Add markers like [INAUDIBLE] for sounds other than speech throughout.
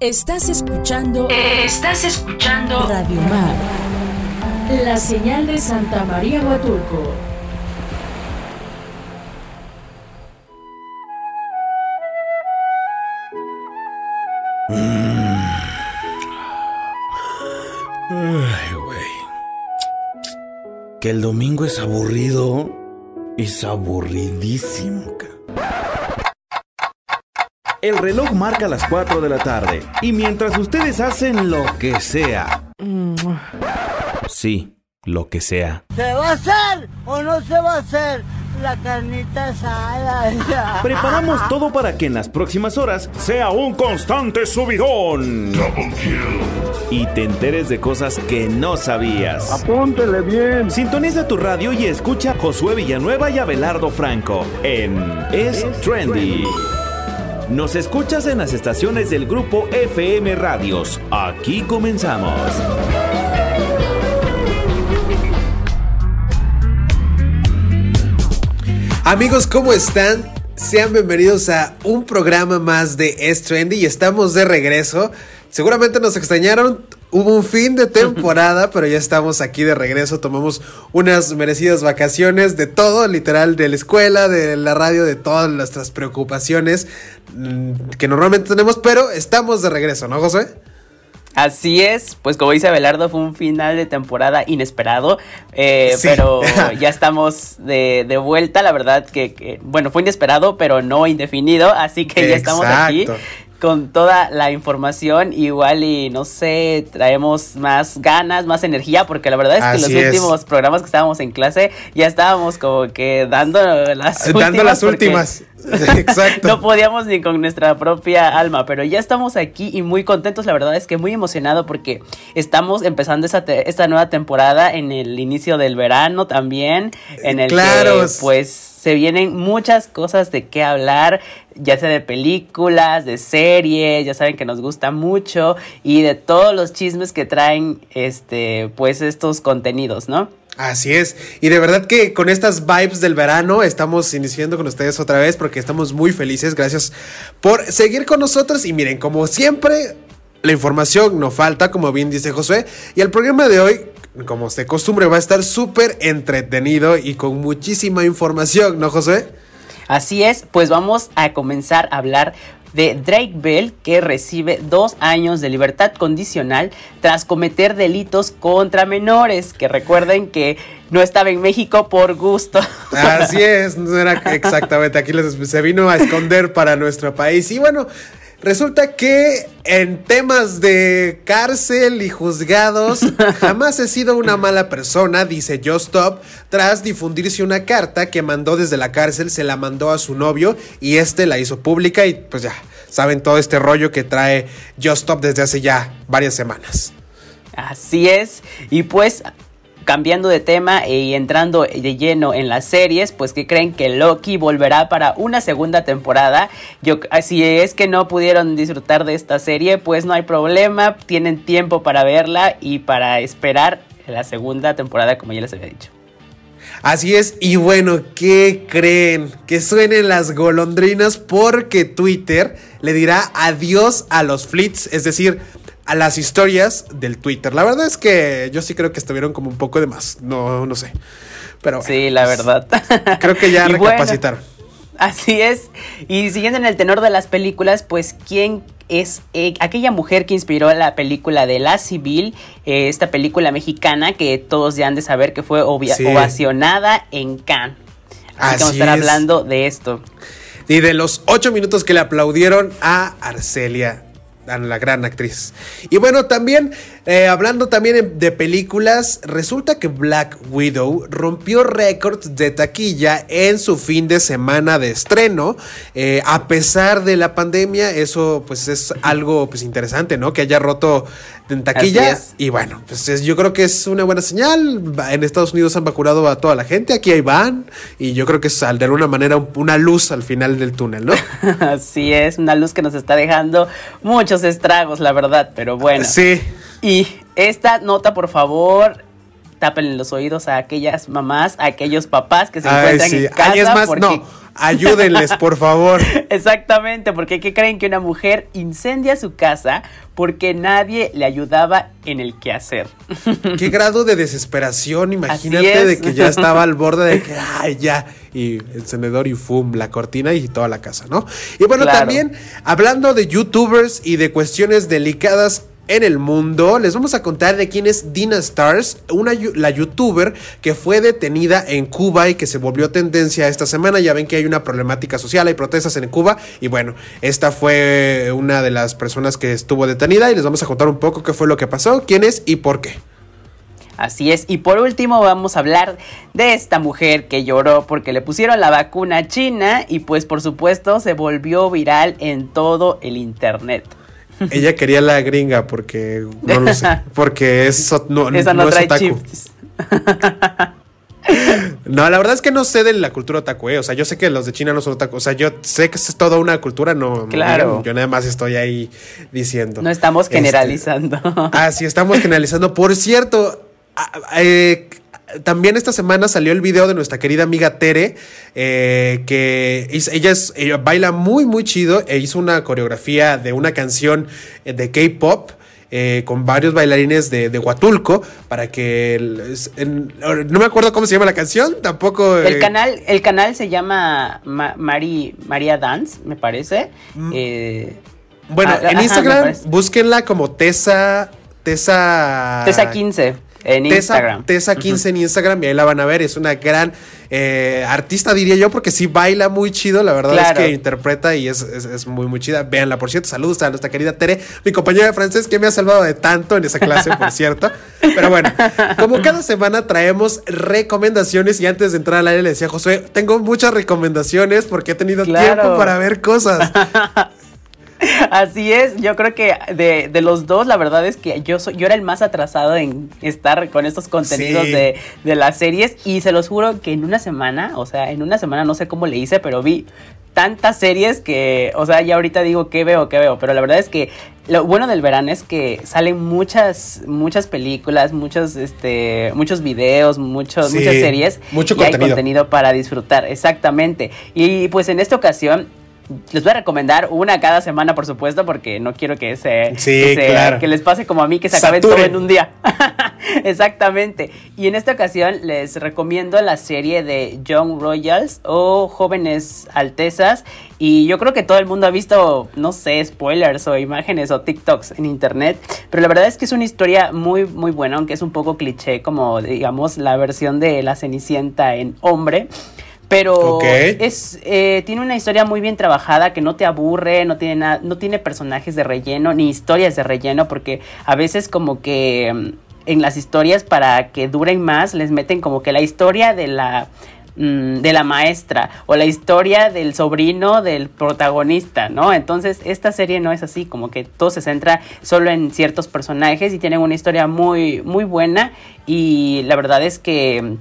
Estás escuchando. Estás escuchando. Radio Mar. La señal de Santa María Huatulco. Ay, güey. Que el domingo es aburrido. Es aburridísimo, ca. El reloj marca las 4 de la tarde. Y mientras ustedes hacen lo que sea. Sí, lo que sea. ¿Se va a hacer o no se va a hacer la carnita asada? [LAUGHS] Preparamos todo para que en las próximas horas sea un constante subidón. Y te enteres de cosas que no sabías. Apúntele bien. Sintoniza tu radio y escucha a Josué Villanueva y Abelardo Franco en Es Trendy. Nos escuchas en las estaciones del grupo FM Radios. Aquí comenzamos. Amigos, ¿cómo están? Sean bienvenidos a un programa más de Es Trendy y estamos de regreso. Seguramente nos extrañaron, hubo un fin de [LAUGHS] temporada, pero ya estamos aquí de regreso. Tomamos unas merecidas vacaciones de todo, literal, de la escuela, de la radio, de todas nuestras preocupaciones mm, que normalmente tenemos, pero estamos de regreso, ¿no, José? Así es, pues como dice Abelardo, fue un final de temporada inesperado, eh, Sí. pero [LAUGHS] ya estamos de, de vuelta, la verdad que, que, bueno, fue inesperado, pero no indefinido, así que ya estamos aquí. Con toda la información, igual y no sé, traemos más ganas, más energía, porque la verdad es que Así los es. últimos programas que estábamos en clase ya estábamos como que dando las últimas. Dando las últimas. [LAUGHS] Exacto. no podíamos ni con nuestra propia alma, pero ya estamos aquí y muy contentos, la verdad es que muy emocionado porque estamos empezando esa esta nueva temporada en el inicio del verano también, en el Claro. que pues se vienen muchas cosas de qué hablar, ya sea de películas, de series, ya saben que nos gusta mucho y de todos los chismes que traen este pues estos contenidos, ¿no? Así es. Y de verdad que con estas vibes del verano estamos iniciando con ustedes otra vez porque estamos muy felices. Gracias por seguir con nosotros. Y miren, como siempre, la información no falta, como bien dice Josué. Y el programa de hoy, como de costumbre, va a estar súper entretenido y con muchísima información, ¿no, Josué? Así es, pues vamos a comenzar a hablar de Drake Bell que recibe dos años de libertad condicional tras cometer delitos contra menores, que recuerden que no estaba en México por gusto. Así es, no era exactamente. Aquí les- se vino a esconder para nuestro país. Y bueno, resulta que en temas de cárcel y juzgados, [LAUGHS] jamás he sido una mala persona, dice Just Stop, tras difundirse una carta que mandó desde la cárcel, se la mandó a su novio y este la hizo pública. Y pues ya, saben todo este rollo que trae Just Stop desde hace ya varias semanas. Así es, y pues cambiando de tema y entrando de lleno en las series, pues que creen que Loki volverá para una segunda temporada. Yo, si es que no pudieron disfrutar de esta serie, pues no hay problema, tienen tiempo para verla y para esperar la segunda temporada, como ya les había dicho. Así es, y bueno, ¿qué creen? Que suenen las golondrinas porque Twitter le dirá adiós a los fleets, es decir, a las historias del Twitter. La verdad es que yo sí creo que estuvieron como un poco de más, no, no sé. Pero bueno, Sí, la pues, verdad. Creo que ya [LAUGHS] bueno, recapacitaron. Así es. Y siguiendo en el tenor de las películas, pues quién es eh, aquella mujer que inspiró la película de La Civil, eh, esta película mexicana que todos ya han de saber que fue Sí. ovacionada en Cannes. Así, que vamos a Así estar es. hablando de esto. Y de los ocho minutos que le aplaudieron a Arcelia, a la gran actriz. Y bueno, también, eh, hablando también de películas, resulta que Black Widow rompió récords de taquilla en su fin de semana de estreno. Eh, a pesar de la pandemia, eso pues es algo pues interesante, ¿no? Que haya roto en taquilla. Y bueno, pues es- yo creo que es una buena señal. En Estados Unidos han vacunado a toda la gente, aquí hay van. Y yo creo que es de alguna manera un- una luz al final del túnel, ¿no? [LAUGHS] Así es, una luz que nos está dejando muchos estragos, la verdad, pero bueno. Sí. Y esta nota, por favor, tápenle los oídos a aquellas mamás, a aquellos papás que se Ay, encuentran sí. en casa. Ay, es más, porque- no. Ayúdenles, por favor. [LAUGHS] Exactamente, porque ¿qué creen que una mujer incendia su casa porque nadie le ayudaba en el quehacer? Qué [LAUGHS] grado de desesperación, imagínate de que ya estaba al borde de que, [LAUGHS] ay, ya, y encendedor y fum, la cortina y toda la casa, ¿no? Y bueno, también hablando de youtubers y de cuestiones delicadas en el mundo. Les vamos a contar de quién es Dina Stars, una la youtuber que fue detenida en Cuba y que se volvió tendencia esta semana. Ya ven que hay una problemática social, hay protestas en Cuba y bueno, esta fue una de las personas que estuvo detenida y les vamos a contar un poco qué fue lo que pasó, quién es y por qué. Así es, y por último vamos a hablar de esta mujer que lloró porque le pusieron la vacuna china y pues por supuesto se volvió viral en todo el internet. Ella quería la gringa porque no lo sé, [LAUGHS] porque eso no, Esa no, trae Chips. [LAUGHS] No, la verdad es que no sé de la cultura otaku, eh. O sea, yo sé que los de China no son otaku. O sea, yo sé que es toda una cultura, no. Claro. yo nada más estoy ahí diciendo. No estamos este, generalizando. ah, sí, estamos generalizando. Por cierto, eh, también esta semana salió el video de nuestra querida amiga Tere, eh, que ella, es, baila muy, muy chido e hizo una coreografía de una canción eh, de K-pop. Eh, con varios bailarines de, Huatulco para que no me acuerdo cómo se llama la canción tampoco el canal el canal se llama María Dance me parece mm. bueno ah, en Instagram búsquenla como Tessa Tessa Tessa 15 en Instagram. Tessa 15 en Instagram y ahí la van a ver. Es una gran eh, artista, diría yo, porque sí baila muy chido. La verdad es que interpreta y es, muy, muy chida. Véanla, por cierto. Saludos a nuestra querida Tere, mi compañera de francés, que me ha salvado de tanto en esa clase, por cierto. Pero bueno, como cada semana traemos recomendaciones y antes de entrar al aire le decía a Josué, tengo muchas recomendaciones porque he tenido tiempo para ver cosas. [LAUGHS] Así es, yo creo que de, los dos, la verdad es que yo soy, yo era el más atrasado en estar con estos contenidos de, de, las series. Y se los juro que en una semana, o sea, en una semana no sé cómo le hice, pero vi tantas series que, o sea, ya ahorita digo qué veo, qué veo. Pero la verdad es que lo bueno del verano es que salen muchas, muchas películas, muchos, este, muchos videos, muchos, muchas series. Mucho y hay contenido para disfrutar, exactamente. Y pues en esta ocasión les voy a recomendar una cada semana, por supuesto, porque no quiero que se, que, les pase como a mí, que se acabe todo en un día. [LAUGHS] Exactamente. Y en esta ocasión les recomiendo la serie de Young Royals o Jóvenes Altezas. Y yo creo que todo el mundo ha visto, no sé, spoilers o imágenes o TikToks en internet. Pero la verdad es que es una historia muy, muy buena, aunque es un poco cliché, como digamos la versión de la Cenicienta en hombre. Pero es, eh, tiene una historia muy bien trabajada que no te aburre, no tiene, nada, no tiene personajes de relleno ni historias de relleno, porque a veces como que mm, en las historias para que duren más les meten como que la historia de la mm, de la maestra o la historia del sobrino del protagonista, ¿no? Entonces esta serie no es así, como que todo se centra solo en ciertos personajes y tienen una historia muy muy buena y la verdad es que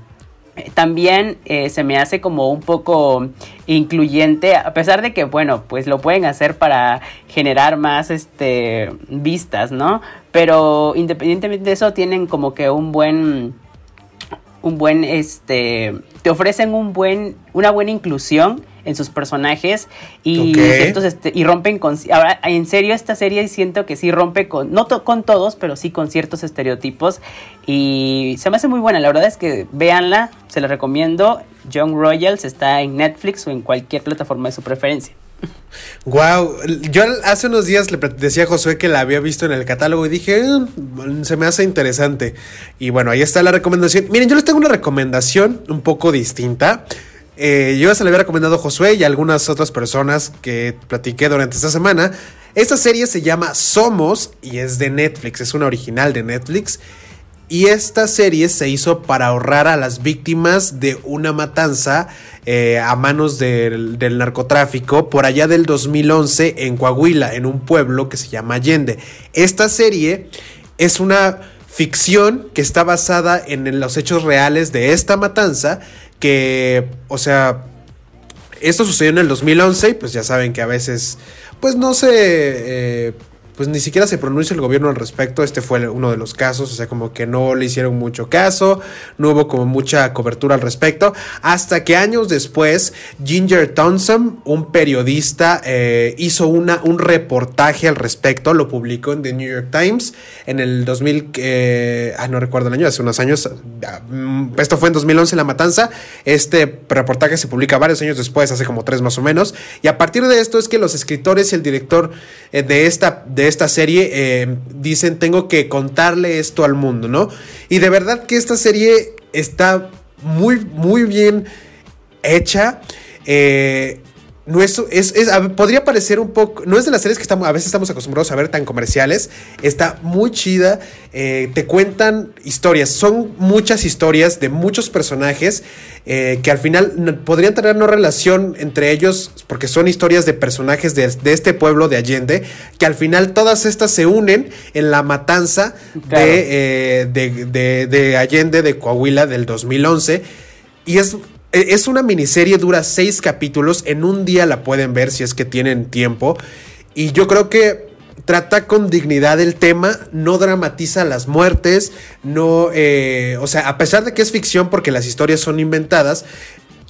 también eh, se me hace como un poco incluyente, a pesar de que, bueno, pues lo pueden hacer para generar más este, vistas, ¿no? Pero independientemente de eso, tienen como que un buen, un buen, este, te ofrecen un buen, una buena inclusión en sus personajes y, este, y rompen con... Ahora, en serio, esta serie siento que sí rompe con, no con todos, pero sí con ciertos estereotipos y se me hace muy buena. La verdad es que véanla, se la recomiendo. Young Royals está en Netflix o en cualquier plataforma de su preferencia. Wow, yo hace unos días le decía a Josué que la había visto en el catálogo y dije, mm, se me hace interesante. Y bueno, ahí está la recomendación. Miren, yo les tengo una recomendación un poco distinta. Eh, yo se le había recomendado a Josué y a algunas otras personas que platiqué durante esta semana. Esta serie se llama Somos y es de Netflix, es una original de Netflix. Y esta serie se hizo para ahorrar a las víctimas de una matanza eh, a manos del, del, narcotráfico por allá del 2011 en Coahuila, en un pueblo que se llama Allende. Esta serie es una ficción que está basada en los hechos reales de esta matanza que, o sea, esto sucedió en el 2011 y pues ya saben que a veces, pues no se... Eh, pues ni siquiera se pronuncia el gobierno al respecto. Este fue uno de los casos, o sea, como que no le hicieron mucho caso, no hubo como mucha cobertura al respecto, hasta que años después Ginger Thompson, un periodista, eh, hizo una, un reportaje al respecto, lo publicó en The New York Times en el 2000, eh, ah, no recuerdo el año, hace unos años, ah, esto fue en 2011 La Matanza, este reportaje se publica varios años después, hace como tres más o menos, y a partir de esto es que los escritores y el director eh, de, esta, esta serie eh, dicen, tengo que contarle esto al mundo, ¿no? Y de verdad que esta serie está muy, muy bien hecha. Eh, no es, es, podría parecer un poco, no es de las series que estamos, a veces estamos acostumbrados a ver tan comerciales, está muy chida, eh, te cuentan historias, son muchas historias de muchos personajes eh, que al final podrían tener una relación entre ellos, porque son historias de personajes de, este pueblo de Allende, que al final todas estas se unen en la matanza de, de, de Allende, de Coahuila del 2011, y es es una miniserie, dura seis capítulos. En un día la pueden ver si es que tienen tiempo. Y yo creo que trata con dignidad el tema, no dramatiza las muertes, no, eh, o sea, a pesar de que es ficción porque las historias son inventadas,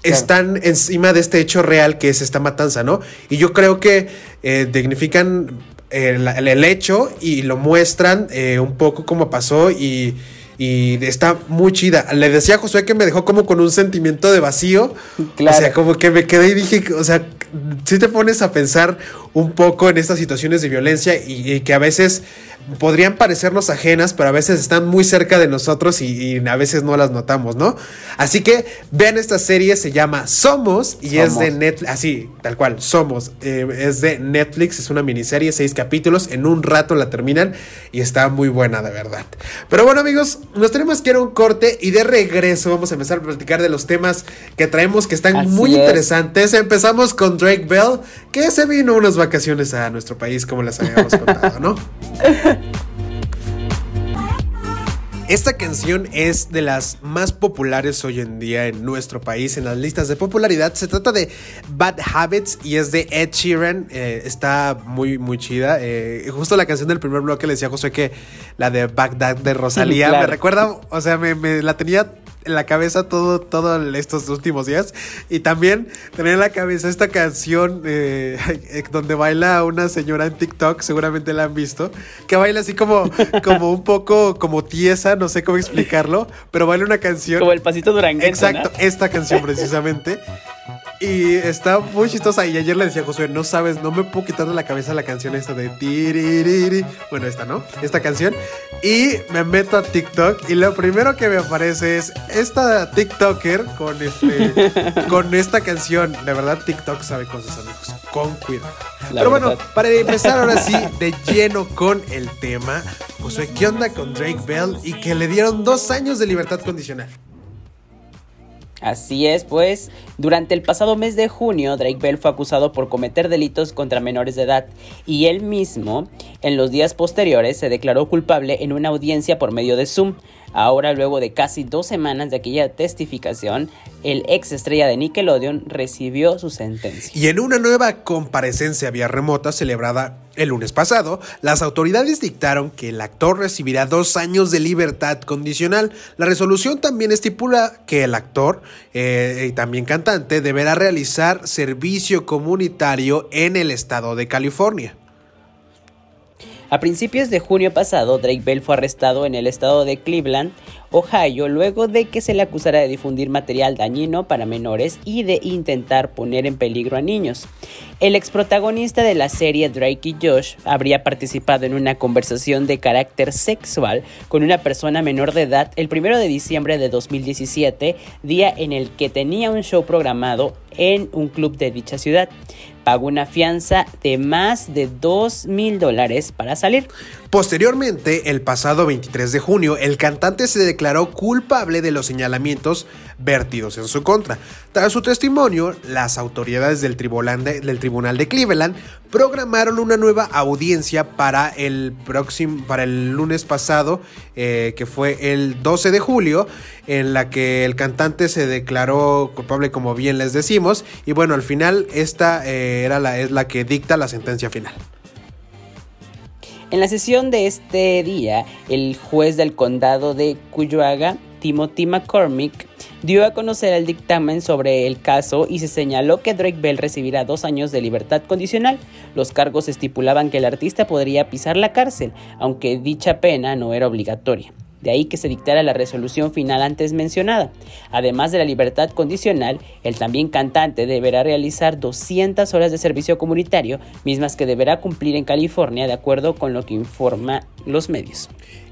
están encima de este hecho real que es esta matanza, ¿no? Y yo creo que eh, dignifican eh, el, hecho y lo muestran un poco como pasó y y está muy chida. Le decía a Josué que me dejó como con un sentimiento de vacío. O sea, como que me quedé y dije, o sea, si te pones a pensar un poco en estas situaciones de violencia y que a veces podrían parecernos ajenas, pero a veces están muy cerca de nosotros y, a veces no las notamos, ¿no? Así que vean esta serie, se llama Somos y es de Netflix, así, tal cual, Somos, eh, es de Netflix, es una miniserie, seis capítulos, en un rato la terminan y está muy buena, de verdad. Pero bueno, amigos, nos tenemos que ir a un corte y de regreso vamos a empezar a platicar de los temas que traemos que están muy interesantes. Empezamos con Drake Bell, que se vino unas vacaciones a nuestro país, como les habíamos [LAUGHS] contado, ¿no? Esta canción es de las más populares hoy en día en nuestro país, en las listas de popularidad. Se trata de Bad Habits y es de Ed Sheeran. Eh, está muy, muy chida. Eh, justo la canción del primer bloque le decía a José que la de Bagdad de Rosalía me recuerda, o sea, me, me la tenía en la cabeza todo, todo estos últimos días. Y también tenía en la cabeza esta canción [LAUGHS] eh, donde baila una señora en TikTok, seguramente la han visto, que baila así como, como un poco como tiesa, no sé cómo explicarlo, pero baila una canción. Como el pasito durante Exacto, esta canción precisamente. Y está muy chistosa. Y ayer le decía a Josué, no sabes, no me puedo quitar de la cabeza la canción esta de tiririri. Bueno, esta, ¿no? Esta canción. Y me meto a TikTok y lo primero que me aparece es esta TikToker con este [LAUGHS] con esta canción. De verdad, TikTok sabe cosas, amigos. Con cuidado. Pero bueno, para empezar ahora sí [LAUGHS] de lleno con el tema, Josué, ¿qué onda con Drake Bell? Y que le dieron dos años de libertad condicional. Así es, pues, durante el pasado mes de junio, Drake Bell fue acusado por cometer delitos contra menores de edad y él mismo, en los días posteriores, se declaró culpable en una audiencia por medio de Zoom. Ahora, luego de casi dos semanas de aquella testificación, el ex estrella de Nickelodeon recibió su sentencia. Y en una nueva comparecencia vía remota celebrada el lunes pasado, las autoridades dictaron que el actor recibirá dos años de libertad condicional. La resolución también estipula que el actor eh, y también cantante deberá realizar servicio comunitario en el estado de California. A principios de junio pasado, Drake Bell fue arrestado en el estado de Cleveland, Ohio, luego de que se le acusara de difundir material dañino para menores y de intentar poner en peligro a niños. El ex protagonista de la serie Drake y Josh habría participado en una conversación de carácter sexual con una persona menor de edad el 1 de diciembre de 2017, día en el que tenía un show programado en un club de dicha ciudad pagó una fianza de más de 2 mil dólares para salir. Posteriormente, el pasado 23 de junio, el cantante se declaró culpable de los señalamientos vertidos en su contra. Tras su testimonio, las autoridades del tribunal de, Cleveland programaron una nueva audiencia para el próximo, para el lunes pasado, eh, que fue el 12 de julio, en la que el cantante se declaró culpable, como bien les decimos, y bueno, al final esta eh, era la, es la que dicta la sentencia final. En la sesión de este día, el juez del condado de Cuyahoga, Timothy McCormick, dio a conocer el dictamen sobre el caso y se señaló que Drake Bell recibirá dos años de libertad condicional. Los cargos estipulaban que el artista podría pisar la cárcel, aunque dicha pena no era obligatoria. De ahí que se dictara la resolución final antes mencionada. Además de la libertad condicional, el también cantante deberá realizar 200 horas de servicio comunitario, mismas que deberá cumplir en California de acuerdo con lo que informa los medios.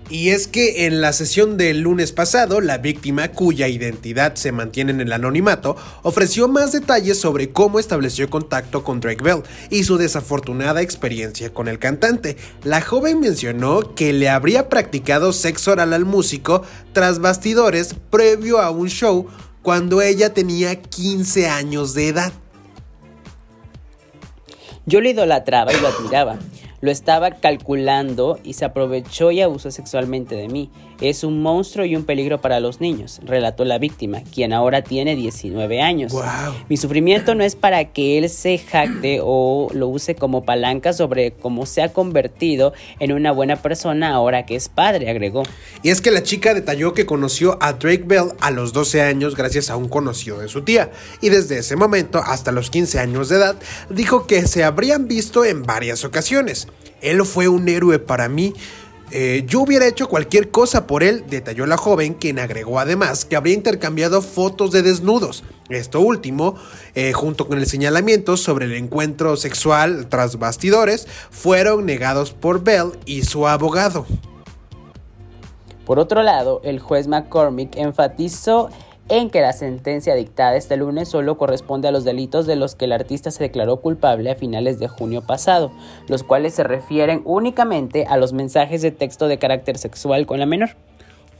Y es que en la sesión del lunes pasado, la víctima, cuya identidad se mantiene en el anonimato, ofreció más detalles sobre cómo estableció contacto con Drake Bell y su desafortunada experiencia con el cantante. La joven mencionó que le habría practicado sexo oral al músico tras bastidores previo a un show cuando ella tenía 15 años de edad. Yo lo idolatraba y lo admiraba. Lo estaba calculando y se aprovechó y abusó sexualmente de mí. Es un monstruo y un peligro para los niños, relató la víctima, quien ahora tiene 19 años. Mi sufrimiento no es para que él se jacte [CLEARS THROAT] o lo use como palanca sobre cómo se ha convertido en una buena persona ahora que es padre, agregó. Y es que la chica detalló que conoció a Drake Bell a los 12 años gracias a un conocido de su tía, y desde ese momento hasta los 15 años de edad dijo que se habrían visto en varias ocasiones. Él fue un héroe para mí. Eh, yo hubiera hecho cualquier cosa por él, detalló la joven, quien agregó además que habría intercambiado fotos de desnudos. Esto último, eh, junto con el señalamiento sobre el encuentro sexual tras bastidores, fueron negados por Bell y su abogado. Por otro lado, el juez McCormick enfatizó en que la sentencia dictada este lunes solo corresponde a los delitos de los que el artista se declaró culpable a finales de junio pasado, los cuales se refieren únicamente a los mensajes de texto de carácter sexual con la menor.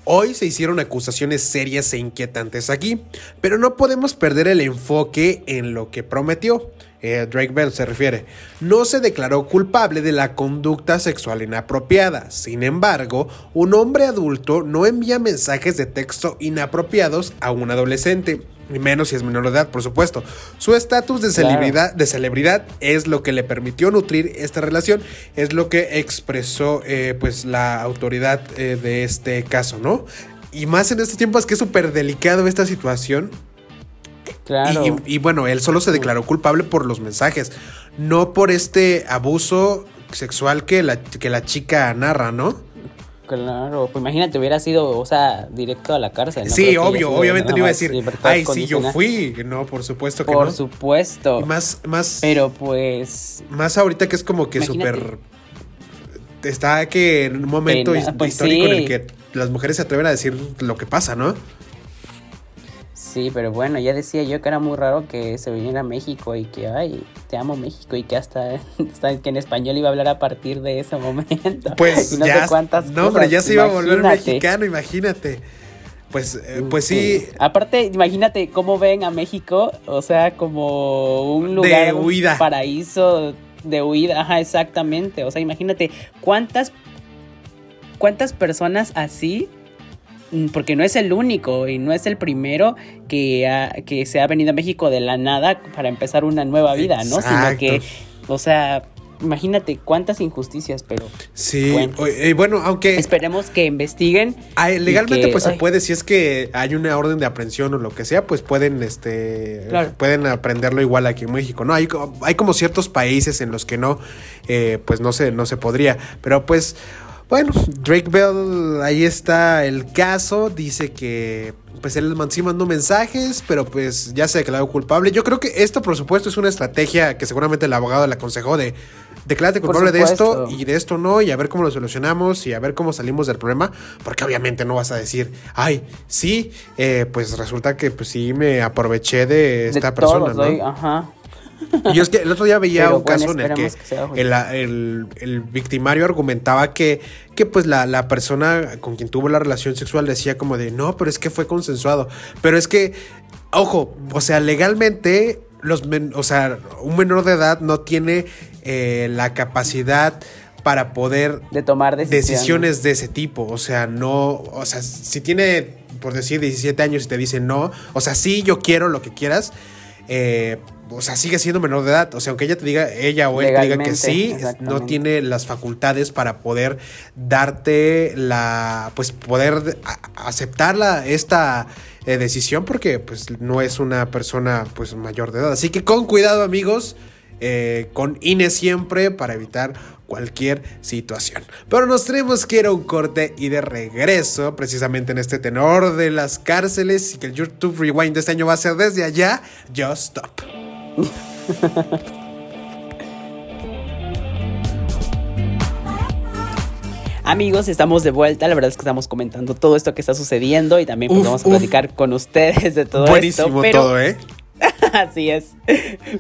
Hoy se hicieron acusaciones serias e inquietantes aquí, pero no podemos perder el enfoque en lo que prometió. Eh, Drake Bell se refiere, no se declaró culpable de la conducta sexual inapropiada. Sin embargo, un hombre adulto no envía mensajes de texto inapropiados a un adolescente. Y menos si es menor de edad, por supuesto. Su estatus de celebridad, de celebridad es lo que le permitió nutrir esta relación, es lo que expresó eh, pues la autoridad eh, de este caso, ¿no? Y más en estos tiempos que es súper delicado esta situación, y, bueno, él solo se declaró culpable por los mensajes, no por este abuso sexual que la, que la chica narra, ¿no? Claro, pues imagínate, hubiera sido, o sea, directo a la cárcel. Sí, obvio, obviamente no iba a decir, ay, sí, yo fui. No, por supuesto que por no. Por supuesto. más, más. Pero pues. Más ahorita que es como que súper. Está que en un momento pues histórico en el que las mujeres se atreven a decir lo que pasa, ¿no? Sí, pero bueno, ya decía yo que era muy raro que se viniera a México y que, ay, te amo México y que hasta, [LAUGHS] que en español iba a hablar a partir de ese momento. Pues [LAUGHS] no ya, sé cuántas no, hombre, ya se iba a volver mexicano, imagínate. Pues, eh, pues sí. Aparte, imagínate cómo ven a México, o sea, como un lugar, de huida. un paraíso de huida, ajá, exactamente. O sea, imagínate cuántas, cuántas personas así porque no es el único y no es el primero que, que se ha venido a México de la nada para empezar una nueva vida, ¿no? Sino que, o sea, imagínate cuántas injusticias, pero. Sí, bueno, aunque. Esperemos que investiguen. legalmente, pues se puede, si es que hay una orden de aprehensión o lo que sea, pues pueden, este. Pueden aprenderlo igual aquí en México, ¿no? Hay, hay como ciertos países en los que no, eh, pues no se, no se podría. Pero pues. Bueno, Drake Bell, ahí está el caso. Dice que pues él sí mandó mensajes, pero pues ya se declaró culpable. Yo creo que esto, por supuesto, es una estrategia que seguramente el abogado le aconsejó de declárate culpable de esto y de esto no, y a ver cómo lo solucionamos y a ver cómo salimos del problema, porque obviamente no vas a decir, ay, sí, eh, pues resulta que pues sí me aproveché de esta persona, ¿no? ajá. [LAUGHS] Y es que el otro día veía un caso en el que, el, victimario argumentaba que, que pues la, persona con quien tuvo la relación sexual decía como de, no, pero es que fue consensuado. Pero es que, ojo, o sea, legalmente, los o sea, un menor de edad no tiene eh, la capacidad para poder de tomar decisiones. decisiones de ese tipo. O sea, no, o sea, si tiene, por decir, 17 años y te dice no, o sea, sí, yo quiero lo que quieras, eh, o sea, sigue siendo menor de edad. O sea, aunque ella te diga, ella o él te diga que sí, no tiene las facultades para poder darte la, pues poder aceptar esta eh, decisión porque pues no es una persona pues mayor de edad. Así que con cuidado amigos, eh, con INE siempre para evitar cualquier situación. Pero nos tenemos que ir a un corte y de regreso, precisamente en este tenor de las cárceles y que el YouTube Rewind de este año va a ser desde allá, Just Stop. [LAUGHS] Amigos, estamos de vuelta. La verdad es que estamos comentando todo esto que está sucediendo y también pues, vamos a platicar con ustedes de todo esto. Buenísimo todo, ¿eh? [LAUGHS] Así es.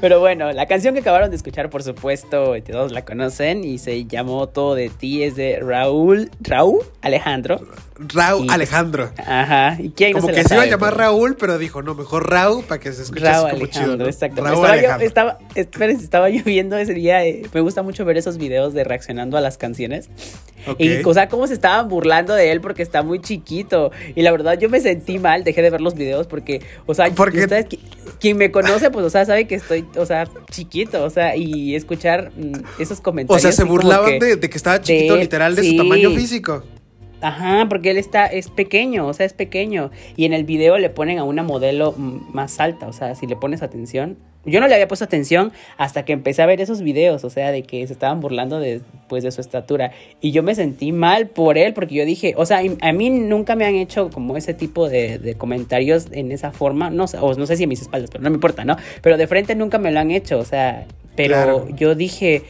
Pero bueno, la canción que acabaron de escuchar, por supuesto, todos la conocen y se llamó Todo de ti, es de Raúl, Raúl Alejandro. Raúl Alejandro. Ajá. ¿Y quién Como que se iba a llamar Raúl, pero dijo, no, mejor Raúl para que se escuche Raúl como chido. Exacto. Raúl estaba, Yo, estaba, estaba yo viendo ese día. Eh, me gusta mucho ver esos videos de reaccionando a las canciones. Y, o sea, cómo se estaban burlando de él porque está muy chiquito. Y la verdad, yo me sentí mal, dejé de ver los videos porque, o sea, porque... ustedes, quien me conoce, pues, o sea, sabe que estoy, o sea, chiquito, o sea, y escuchar mm, esos comentarios. O sea, se burlaban de, que estaba chiquito, literal, de su tamaño físico. Ajá, porque él está, es pequeño, o sea, es pequeño. Y en el video le ponen a una modelo más alta, o sea, si le pones atención. Yo no le había puesto atención hasta que empecé a ver esos videos, o sea, de que se estaban burlando de, pues, de su estatura. Y yo me sentí mal por él, porque yo dije, o sea, a mí nunca me han hecho como ese tipo de, comentarios en esa forma, no, o no sé si en mis espaldas, pero no me importa, ¿no? Pero de frente nunca me lo han hecho, o sea, pero yo dije,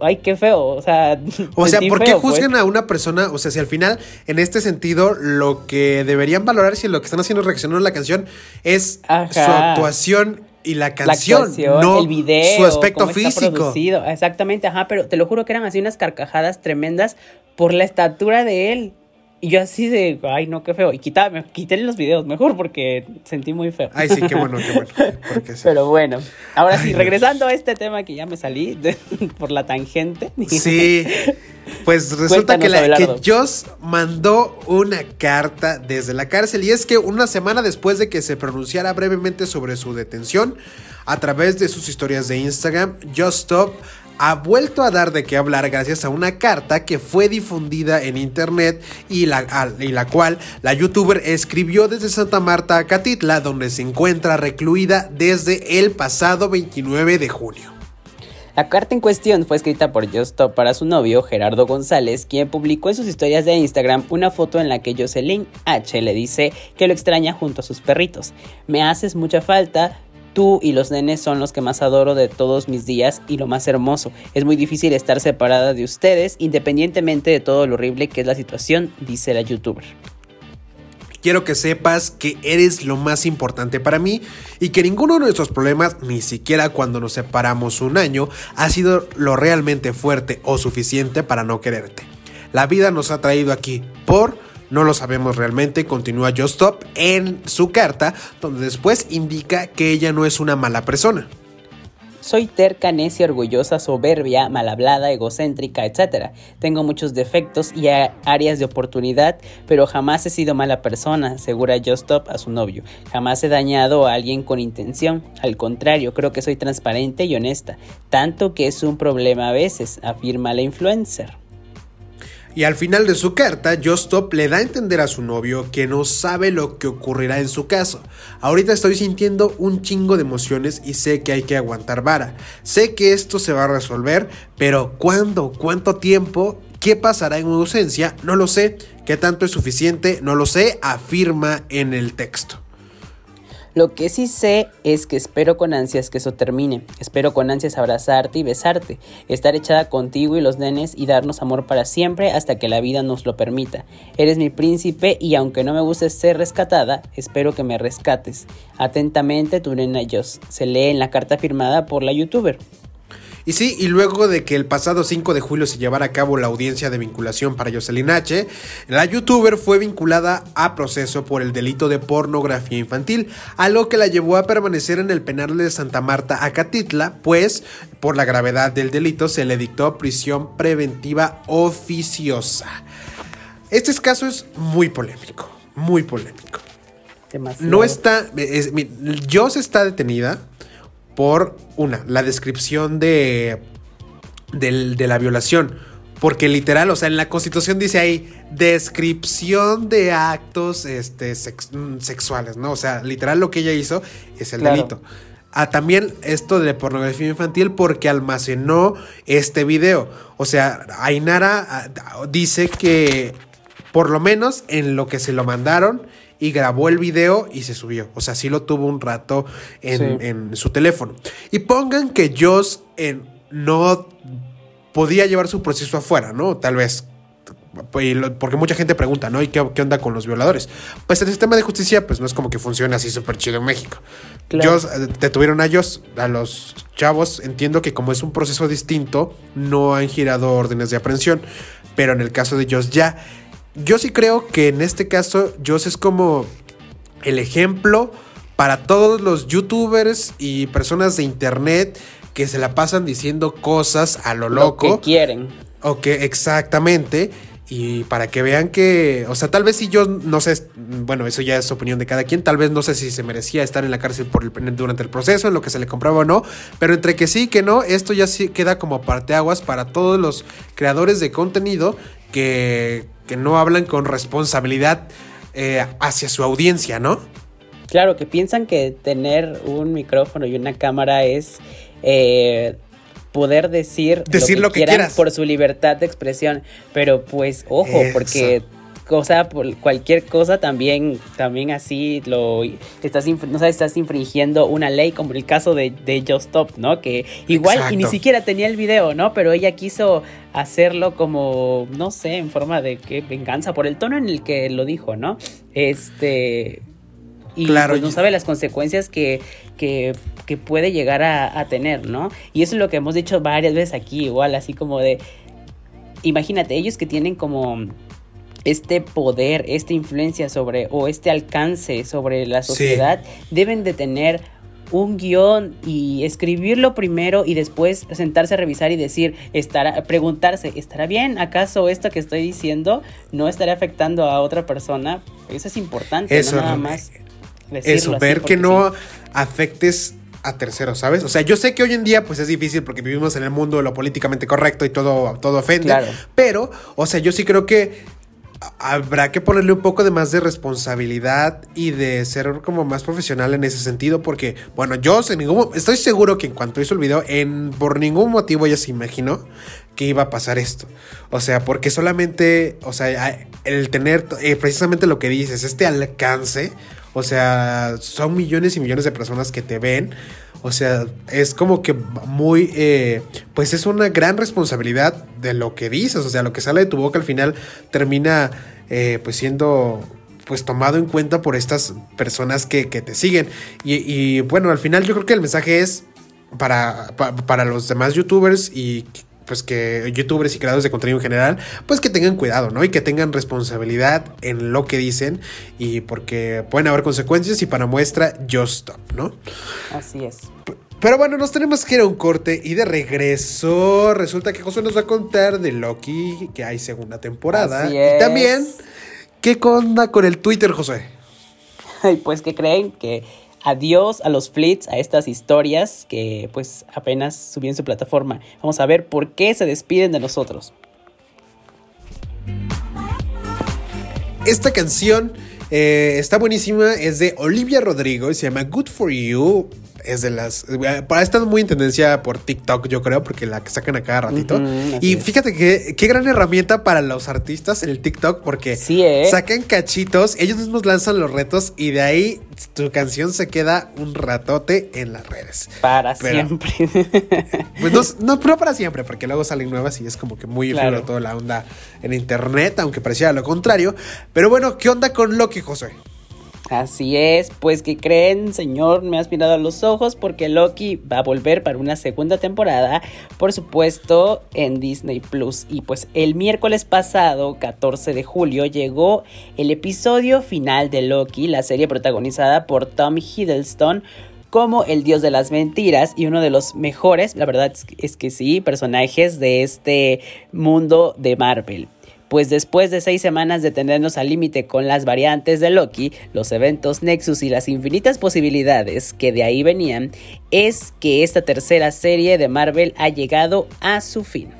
ay, qué feo, o sea... [LAUGHS] O sea, ¿por qué pues. juzgan a una persona? O sea, si al final, en este sentido, lo que deberían valorar si lo que están haciendo reaccionando a la canción es su actuación y la canción, no el video, su aspecto físico. Exactamente, ajá, pero te lo juro que eran así unas carcajadas tremendas por la estatura de él. Y yo así de, ay, no, qué feo. Y quítame, quítenle los videos mejor porque sentí muy feo. Ay, sí, qué bueno, qué bueno. [LAUGHS] Pero bueno, ahora sí, regresando a este tema que ya me salí [LAUGHS] por la tangente. Sí, [LAUGHS] pues resulta que, la, que Joss mandó una carta desde la cárcel y es que una semana después de que se pronunciara brevemente sobre su detención, a través de sus historias de Instagram, Just Stop ha vuelto a dar de qué hablar gracias a una carta que fue difundida en internet y la, la cual la youtuber escribió desde Santa Marta a Catitla, donde se encuentra recluida desde el pasado 29 de junio. La carta en cuestión fue escrita por Justo para su novio Gerardo González, quien publicó en sus historias de Instagram una foto en la que Jocelyn H le dice que lo extraña junto a sus perritos. Me haces mucha falta, Tú y los nenes son los que más adoro de todos mis días y lo más hermoso. Es muy difícil estar separada de ustedes independientemente de todo lo horrible que es la situación, dice la youtuber. Quiero que sepas que eres lo más importante para mí y que ninguno de nuestros problemas, ni siquiera cuando nos separamos un año, ha sido lo realmente fuerte o suficiente para no quererte. La vida nos ha traído aquí por no lo sabemos realmente, continúa Just Stop en su carta, donde después indica que ella no es una mala persona. Soy terca, necia, orgullosa, soberbia, mal hablada, egocéntrica, etc. Tengo muchos defectos y áreas de oportunidad, pero jamás he sido mala persona, asegura Just Stop a su novio. Jamás he dañado a alguien con intención. Al contrario, creo que soy transparente y honesta, tanto que es un problema a veces, afirma la influencer. Y al final de su carta, Justop le da a entender a su novio que no sabe lo que ocurrirá en su caso. Ahorita estoy sintiendo un chingo de emociones y sé que hay que aguantar vara. Sé que esto se va a resolver, pero ¿cuándo? ¿Cuánto tiempo? ¿Qué pasará en ausencia? No lo sé. ¿Qué tanto es suficiente? No lo sé, afirma en el texto. Lo que sí sé es que espero con ansias que eso termine. Espero con ansias abrazarte y besarte, estar echada contigo y los nenes y darnos amor para siempre hasta que la vida nos lo permita. Eres mi príncipe y aunque no me guste ser rescatada, espero que me rescates. Atentamente tu nena. Se lee en la carta firmada por la youtuber. Y sí, y luego de que el pasado 5 de julio se llevara a cabo la audiencia de vinculación para Jocelyn H., la youtuber fue vinculada a proceso por el delito de pornografía infantil, a lo que la llevó a permanecer en el penal de Santa Marta, Acatitla, pues por la gravedad del delito se le dictó prisión preventiva oficiosa. Este caso es muy polémico, muy polémico. No está, Jos está detenida por una, la descripción de, del- de la violación. Porque literal, o sea, en la constitución dice ahí descripción de actos este, sex- mm, sexuales, ¿no? O sea, literal lo que ella hizo es el Claro. delito. Ah, también esto de pornografía infantil porque almacenó este video. O sea, Ainara ah, dice que por lo menos en lo que se lo mandaron y grabó el video y se subió. O sea, sí lo tuvo un rato en, Sí. en su teléfono. Y pongan que Joss eh, no podía llevar su proceso afuera, ¿no? Tal vez. Porque mucha gente pregunta, ¿no? ¿Y qué, qué onda con los violadores? Pues el sistema de justicia, pues no es como que funcione así súper chido en México. Claro. Joss, eh, detuvieron a ellos, a los chavos. Entiendo que como es un proceso distinto, no han girado órdenes de aprehensión. Pero en el caso de Joss ya. Yo sí creo que en este caso Joss es como el ejemplo para todos los youtubers y personas de internet que se la pasan diciendo cosas a lo Lo loco. que quieren. Ok, exactamente. Y para que vean que, o sea, tal vez si yo no sé, bueno, eso ya es opinión de cada quien, tal vez no sé si se merecía estar en la cárcel por el- durante el proceso, en lo que se le compraba o no, pero entre que sí y que no, esto ya sí queda como parteaguas para todos los creadores de contenido que, que no hablan con responsabilidad eh, hacia su audiencia, ¿no? Claro, que piensan que tener un micrófono y una cámara es eh, poder decir, Decir lo que quieran quieras. por su libertad de expresión. Pero pues, ojo, porque cosa por cualquier cosa también también así lo estás no sabes estás infringiendo una ley como el caso de, de Just Stop no que igual y ni siquiera tenía el video no pero ella quiso hacerlo como no sé en forma de que venganza por el tono en el que lo dijo no este y Claro, pues no sabe las consecuencias que, que, que puede llegar a, a tener, ¿no? Y eso es lo que hemos dicho varias veces aquí, igual, así como de, imagínate, ellos que tienen como este poder, esta influencia sobre, o este alcance sobre la Sí. sociedad, deben de tener un guion y escribirlo primero y después sentarse a revisar y decir, estará, preguntarse, ¿estará bien? ¿Acaso esto que estoy diciendo no estará afectando a otra persona? Eso es importante, Eso, no nada más. Eso, ver que no sí. afectes a terceros, ¿sabes? O sea, yo sé que hoy en día pues es difícil porque vivimos en el mundo de lo políticamente correcto y todo, todo ofende. Claro. Pero, o sea, yo sí creo que habrá que ponerle un poco de más de responsabilidad y de ser como más profesional en ese sentido porque, bueno, yo sin ningún, estoy seguro que en cuanto hizo el video, en, por ningún motivo ella se imaginó que iba a pasar esto. O sea, porque solamente, o sea, el tener eh, precisamente lo que dices, este alcance, o sea, son millones y millones de personas que te ven. O sea, es como que muy, eh, pues es una gran responsabilidad de lo que dices. O sea, lo que sale de tu boca al final termina, eh, pues siendo, pues tomado en cuenta por estas personas que, que te siguen. Y, bueno, al final yo creo que el mensaje es para, pa- para los demás youtubers y pues que youtubers y creadores de contenido en general, pues que tengan cuidado, ¿no? Y que tengan responsabilidad en lo que dicen y porque pueden haber consecuencias y para muestra, just stop, ¿no? Así es. Pero bueno, nos tenemos que ir a un corte y de regreso resulta que José nos va a contar de Loki, que hay segunda temporada. Así Y es. también, ¿qué onda con el Twitter, José? [LAUGHS] Y pues que creen que adiós a los flits, a estas historias que pues apenas subí en su plataforma. Vamos a ver por qué se despiden de nosotros. Esta canción eh, está buenísima, es de Olivia Rodrigo y se llama Good for You. Es de las. eh, Ha estado muy en tendencia por TikTok, yo creo, porque la que sacan a cada ratito. Y fíjate que qué gran herramienta para los artistas el TikTok, porque Sí, ¿eh? sacan cachitos, ellos mismos lanzan los retos y de ahí tu canción se queda un ratote en las redes. Para Pero- siempre. [LAUGHS] Pues no, no, no para siempre, porque luego salen nuevas y es como que muy Claro. toda la onda en internet, aunque pareciera lo contrario. Pero bueno, ¿qué onda con Loki, José? Así es, pues que creen, señor, me has mirado a los ojos porque Loki va a volver para una segunda temporada, por supuesto, en Disney Plus. Y pues el miércoles pasado, 14 de julio, llegó el episodio final de Loki, la serie protagonizada por Tom Hiddleston como el dios de las mentiras y uno de los mejores, la verdad es que- sí, personajes de este mundo de Marvel. Pues después de seis semanas de tenernos al límite con las variantes de Loki, los eventos Nexus y las infinitas posibilidades que de ahí venían, es que esta tercera serie de Marvel ha llegado a su fin.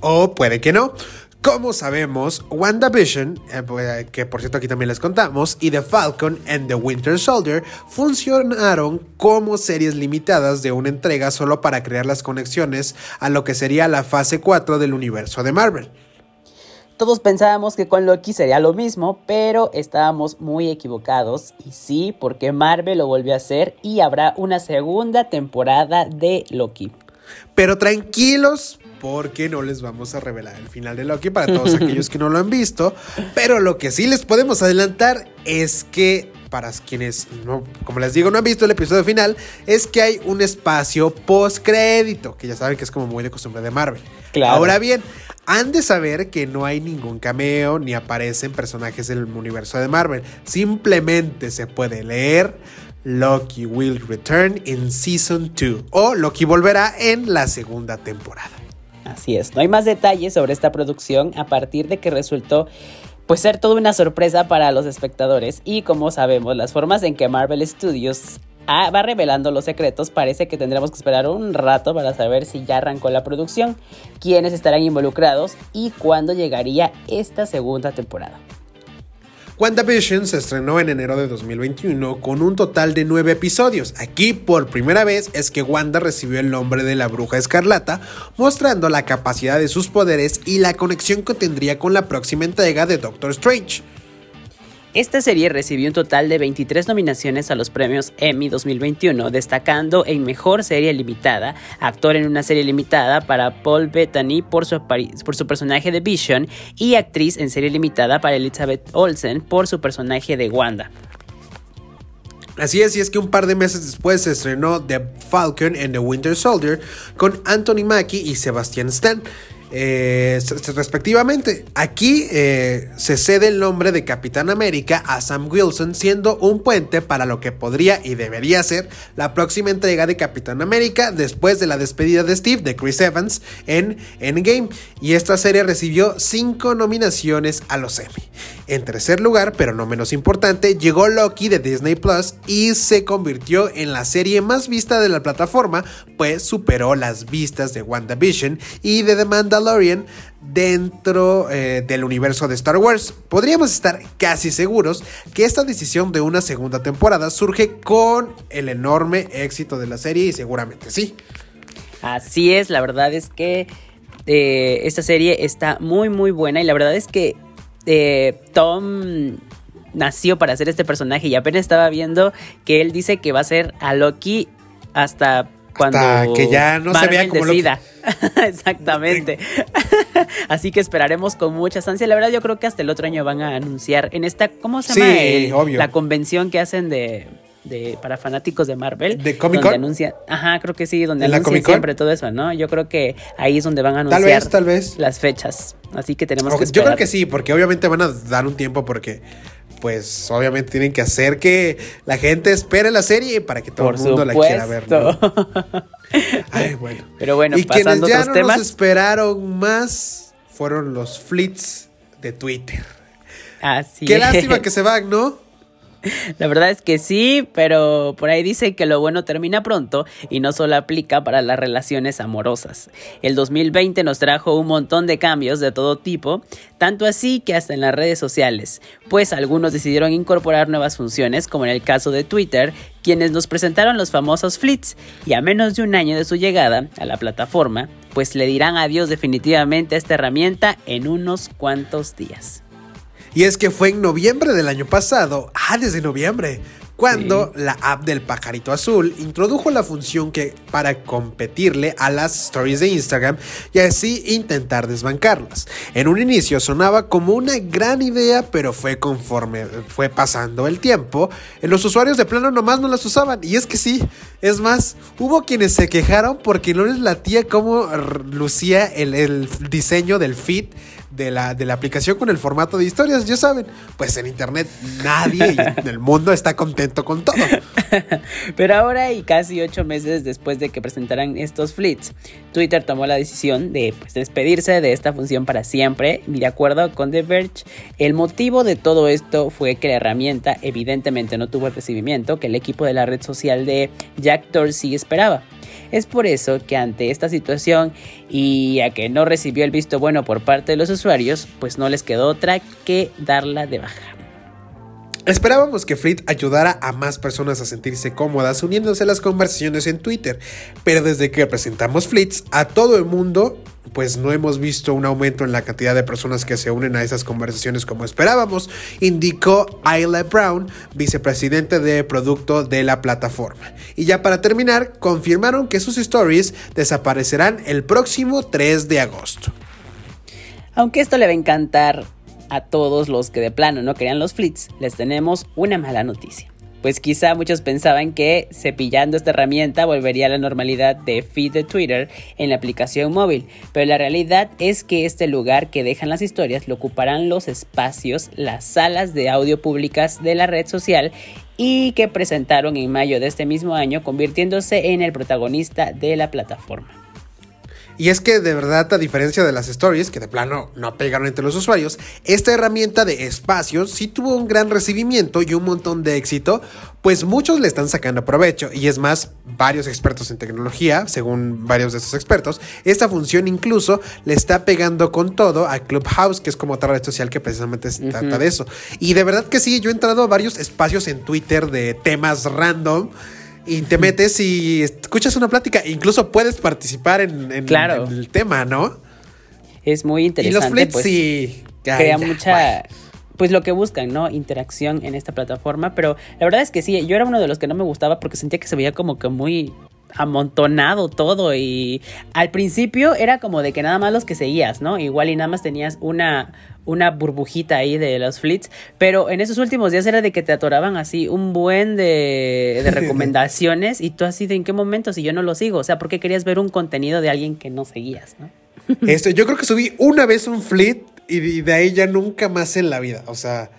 O puede que no. Como sabemos, WandaVision, eh, pues, que por cierto aquí también les contamos, y The Falcon and the Winter Soldier funcionaron como series limitadas de una entrega solo para crear las conexiones a lo que sería la fase 4 del universo de Marvel. Todos pensábamos que con Loki sería lo mismo, pero estábamos muy equivocados. Y sí, porque Marvel lo volvió a hacer y habrá una segunda temporada de Loki. Pero tranquilos, porque no les vamos a revelar el final de Loki para todos aquellos que no lo han visto. Pero lo que sí les podemos adelantar es que para quienes no, como les digo, no han visto el episodio final, es que hay un espacio post crédito, que ya saben que es como muy de costumbre de Marvel. Ahora bien, han de saber que no hay ningún cameo ni aparecen personajes del universo de Marvel. Simplemente se puede leer Loki will return in season 2 o Loki volverá en la segunda temporada. Así es, no hay más detalles sobre esta producción a partir de que resultó pues ser toda una sorpresa para los espectadores y como sabemos las formas en que Marvel Studios ah, va revelando los secretos parece que tendremos que esperar un rato para saber si ya arrancó la producción, quiénes estarán involucrados y cuándo llegaría esta segunda temporada. WandaVision se estrenó en enero de 2021 con un total de nueve episodios. Aquí por primera vez es que Wanda recibió el nombre de la bruja escarlata, mostrando la capacidad de sus poderes y la conexión que tendría con la próxima entrega de Doctor Strange. Esta serie recibió un total de 23 nominaciones a los premios Emmy 2021, destacando en Mejor Serie Limitada, actor en una serie limitada para Paul Bettany por su, personaje de Vision y actriz en serie limitada para Elizabeth Olsen por su personaje de Wanda. Así es, y es que un par de meses después se estrenó The Falcon and the Winter Soldier con Anthony Mackie y Sebastian Stan. Eh, respectivamente. Aquí eh, se cede el nombre de Capitán América a Sam Wilson, siendo un puente para lo que podría y debería ser la próxima entrega de Capitán América después de la despedida de Steve de Chris Evans en Endgame. Y esta serie recibió cinco nominaciones a los Emmy. En tercer lugar, pero no menos importante, llegó Loki de Disney Plus y se convirtió en la serie más vista de la plataforma, pues superó las vistas de WandaVision y de Demanda Mandalorian dentro eh, del universo de Star Wars. Podríamos estar casi seguros que esta decisión de una segunda temporada surge con el enorme éxito de la serie y seguramente sí. Así es, la verdad es que eh, esta serie está muy muy buena y la verdad es que eh, Tom nació para hacer este personaje y apenas estaba viendo que él dice que va a ser a Loki hasta cuando que ya no se vea como decida. [LAUGHS] Exactamente. [LAUGHS] Así que esperaremos con mucha ansia. La verdad, yo creo que hasta el otro año van a anunciar en esta, ¿cómo se llama? La convención que hacen de, para fanáticos de Marvel. ¿De Comic Con? Anuncian, ajá, creo que sí, donde anuncian siempre todo eso, ¿no? Yo creo que ahí es donde van a anunciar tal vez, tal vez. las fechas. Así que tenemos que esperar. Yo creo que sí, porque obviamente van a dar un tiempo porque pues obviamente tienen que hacer que la gente espere la serie para que todo el mundo la quiera ver. [LAUGHS] Ay, bueno. Pero bueno, y quienes ya no nos esperaron más fueron los flits de Twitter. Así Qué lástima que se van, ¿no? [LAUGHS] La verdad es que sí, pero por ahí dicen que lo bueno termina pronto y no solo aplica para las relaciones amorosas. El 2020 nos trajo un montón de cambios de todo tipo, tanto así que hasta en las redes sociales, pues algunos decidieron incorporar nuevas funciones, como en el caso de Twitter, quienes nos presentaron los famosos flits y a menos de un año de su llegada a la plataforma, pues le dirán adiós definitivamente a esta herramienta en unos cuantos días. Y es que fue en noviembre del año pasado, ah, desde noviembre, cuando la app del pajarito azul introdujo la función que para competirle a las stories de Instagram y así intentar desbancarlas. En un inicio sonaba como una gran idea, pero fue conforme fue pasando el tiempo, los usuarios de plano nomás no las usaban. Y es que sí, es más, hubo quienes se quejaron porque no les latía cómo lucía el, el diseño del feed de la, de la aplicación con el formato de historias, ya saben, pues en internet nadie en el mundo está contento con todo. [LAUGHS] Pero ahora y casi ocho meses después de que presentaran estos fleets, Twitter tomó la decisión de pues, despedirse de esta función para siempre y de acuerdo con The Verge, el motivo de todo esto fue que la herramienta evidentemente no tuvo el recibimiento que el equipo de la red social de Jack Dorsey esperaba. Es por eso que ante esta situación y a que no recibió el visto bueno por parte de los usuarios, pues no les quedó otra que darla de baja. Esperábamos que Fleet ayudara a más personas a sentirse cómodas uniéndose a las conversaciones en Twitter, pero desde que presentamos Fleets a todo el mundo, pues no hemos visto un aumento en la cantidad de personas que se unen a esas conversaciones como esperábamos, indicó Ayla Brown, vicepresidente de producto de la plataforma. Y ya para terminar, confirmaron que sus stories desaparecerán el próximo 3 de agosto. Aunque esto le va a encantar a todos los que de plano no querían los flits, les tenemos una mala noticia. Pues quizá muchos pensaban que cepillando esta herramienta volvería a la normalidad de feed de Twitter en la aplicación móvil, pero la realidad es que este lugar que dejan las historias lo ocuparán los espacios, las salas de audio públicas de la red social y que presentaron en mayo de este mismo año convirtiéndose en el protagonista de la plataforma. Y es que de verdad, a diferencia de las stories, que de plano no pegaron entre los usuarios, esta herramienta de espacios sí tuvo un gran recibimiento y un montón de éxito, pues muchos le están sacando provecho. Y es más, varios expertos en tecnología, según varios de estos expertos, esta función incluso le está pegando con todo a Clubhouse, que es como otra red social que precisamente se trata de eso. Y de verdad que sí, yo he entrado a varios espacios en Twitter de temas random y te metes y escuchas una plática. Incluso puedes participar en, el tema, ¿no? Es muy interesante. Y los flips pues, sí. crea mucha. Pues lo que buscan, ¿no? Interacción en esta plataforma. Pero la verdad es que sí, yo era uno de los que no me gustaba porque sentía que se veía como que muy amontonado todo y al principio era como de que nada más los que seguías, ¿no? Igual y nada más tenías una una burbujita ahí de los flits, pero en esos últimos días era de que te atoraban así un buen de, [LAUGHS] recomendaciones y tú así de en qué momento si yo no lo sigo, o sea, ¿por qué querías ver un contenido de alguien que no seguías, no? [LAUGHS] Esto, yo creo que subí una vez un flit y de ahí ya nunca más en la vida, o sea,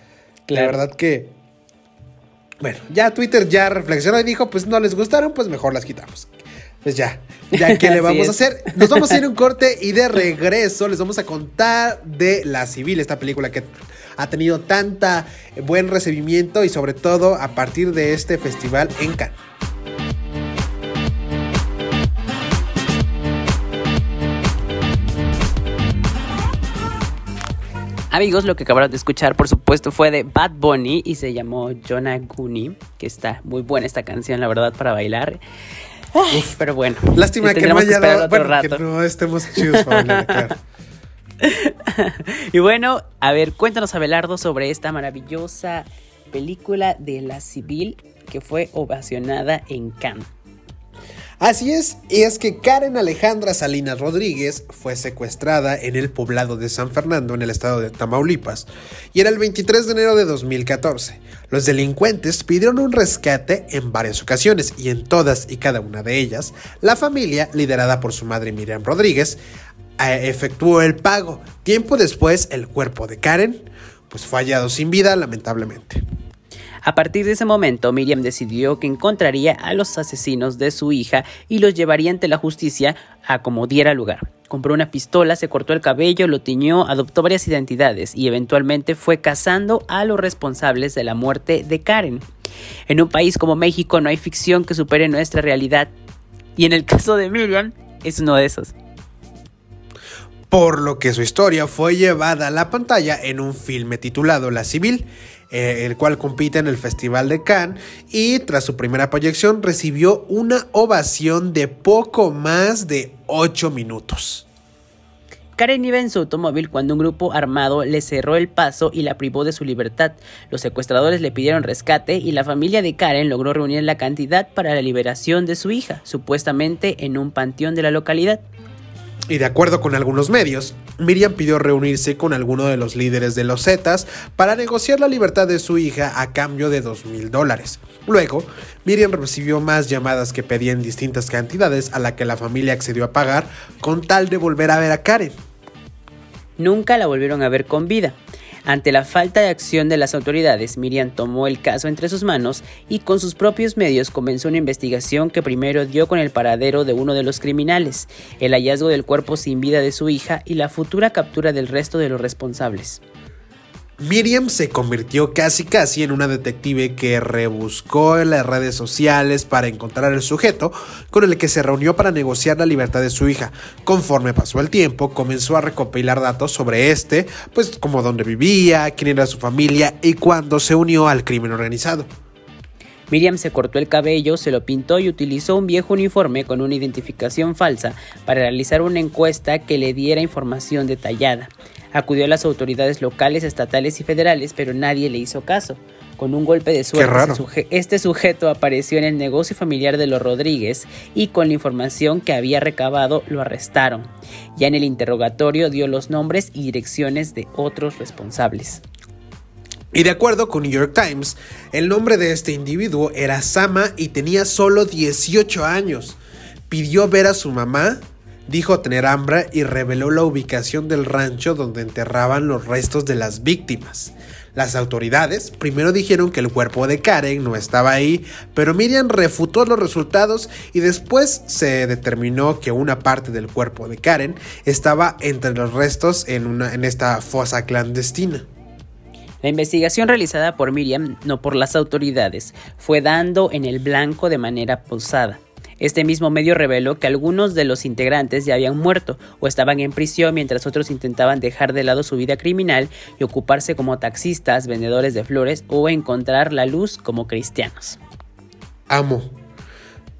la verdad que bueno, ya Twitter ya reflexionó y dijo, pues no les gustaron, pues mejor las quitamos. Pues ya, ya que [LAUGHS] le vamos a hacer, nos vamos a ir un corte y de regreso les vamos a contar de La Civil, esta película que ha tenido tanta buen recibimiento y sobre todo a partir de este festival en Cannes. Amigos, lo que acabaron de escuchar, por supuesto, fue de Bad Bunny y se llamó Jonah Gooney, que está muy buena esta canción, la verdad, para bailar. pero bueno. Lástima que no haya dado, bueno, que no estemos chidos para bailar, [LAUGHS] [LAUGHS] y bueno, a ver, cuéntanos, Abelardo, sobre esta maravillosa película de la civil que fue ovacionada en Cannes. Así es, y es que Karen Alejandra Salinas Rodríguez fue secuestrada en el poblado de San Fernando, en el estado de Tamaulipas, y era el 23 de enero de 2014. Los delincuentes pidieron un rescate en varias ocasiones, y en todas y cada una de ellas, la familia, liderada por su madre Miriam Rodríguez, efectuó el pago. Tiempo después, el cuerpo de Karen pues fue hallado sin vida, lamentablemente. A partir de ese momento, Miriam decidió que encontraría a los asesinos de su hija y los llevaría ante la justicia a como diera lugar. Compró una pistola, se cortó el cabello, lo tiñó, adoptó varias identidades y eventualmente fue cazando a los responsables de la muerte de Karen. En un país como México no hay ficción que supere nuestra realidad. Y en el caso de Miriam, es uno de esos por lo que su historia fue llevada a la pantalla en un filme titulado La Civil, eh, el cual compite en el Festival de Cannes y tras su primera proyección recibió una ovación de poco más de 8 minutos. Karen iba en su automóvil cuando un grupo armado le cerró el paso y la privó de su libertad. Los secuestradores le pidieron rescate y la familia de Karen logró reunir la cantidad para la liberación de su hija, supuestamente en un panteón de la localidad. Y de acuerdo con algunos medios, Miriam pidió reunirse con alguno de los líderes de los Zetas para negociar la libertad de su hija a cambio de dos mil dólares. Luego, Miriam recibió más llamadas que pedían distintas cantidades a la que la familia accedió a pagar con tal de volver a ver a Karen. nunca la volvieron a ver con vida. Ante la falta de acción de las autoridades, Miriam tomó el caso entre sus manos y con sus propios medios comenzó una investigación que primero dio con el paradero de uno de los criminales, el hallazgo del cuerpo sin vida de su hija y la futura captura del resto de los responsables. Miriam se convirtió casi casi en una detective que rebuscó en las redes sociales para encontrar el sujeto con el que se reunió para negociar la libertad de su hija. Conforme pasó el tiempo, comenzó a recopilar datos sobre este, pues como dónde vivía, quién era su familia y cuándo se unió al crimen organizado. Miriam se cortó el cabello, se lo pintó y utilizó un viejo uniforme con una identificación falsa para realizar una encuesta que le diera información detallada. Acudió a las autoridades locales, estatales y federales, pero nadie le hizo caso. Con un golpe de suerte, este sujeto apareció en el negocio familiar de los Rodríguez y con la información que había recabado lo arrestaron. Ya en el interrogatorio dio los nombres y direcciones de otros responsables. Y de acuerdo con New York Times, el nombre de este individuo era Sama y tenía solo 18 años. Pidió ver a su mamá dijo tener hambre y reveló la ubicación del rancho donde enterraban los restos de las víctimas. Las autoridades primero dijeron que el cuerpo de Karen no estaba ahí, pero Miriam refutó los resultados y después se determinó que una parte del cuerpo de Karen estaba entre los restos en, una, en esta fosa clandestina. La investigación realizada por Miriam, no por las autoridades, fue dando en el blanco de manera posada. Este mismo medio reveló que algunos de los integrantes ya habían muerto o estaban en prisión mientras otros intentaban dejar de lado su vida criminal y ocuparse como taxistas, vendedores de flores o encontrar la luz como cristianos. Amo.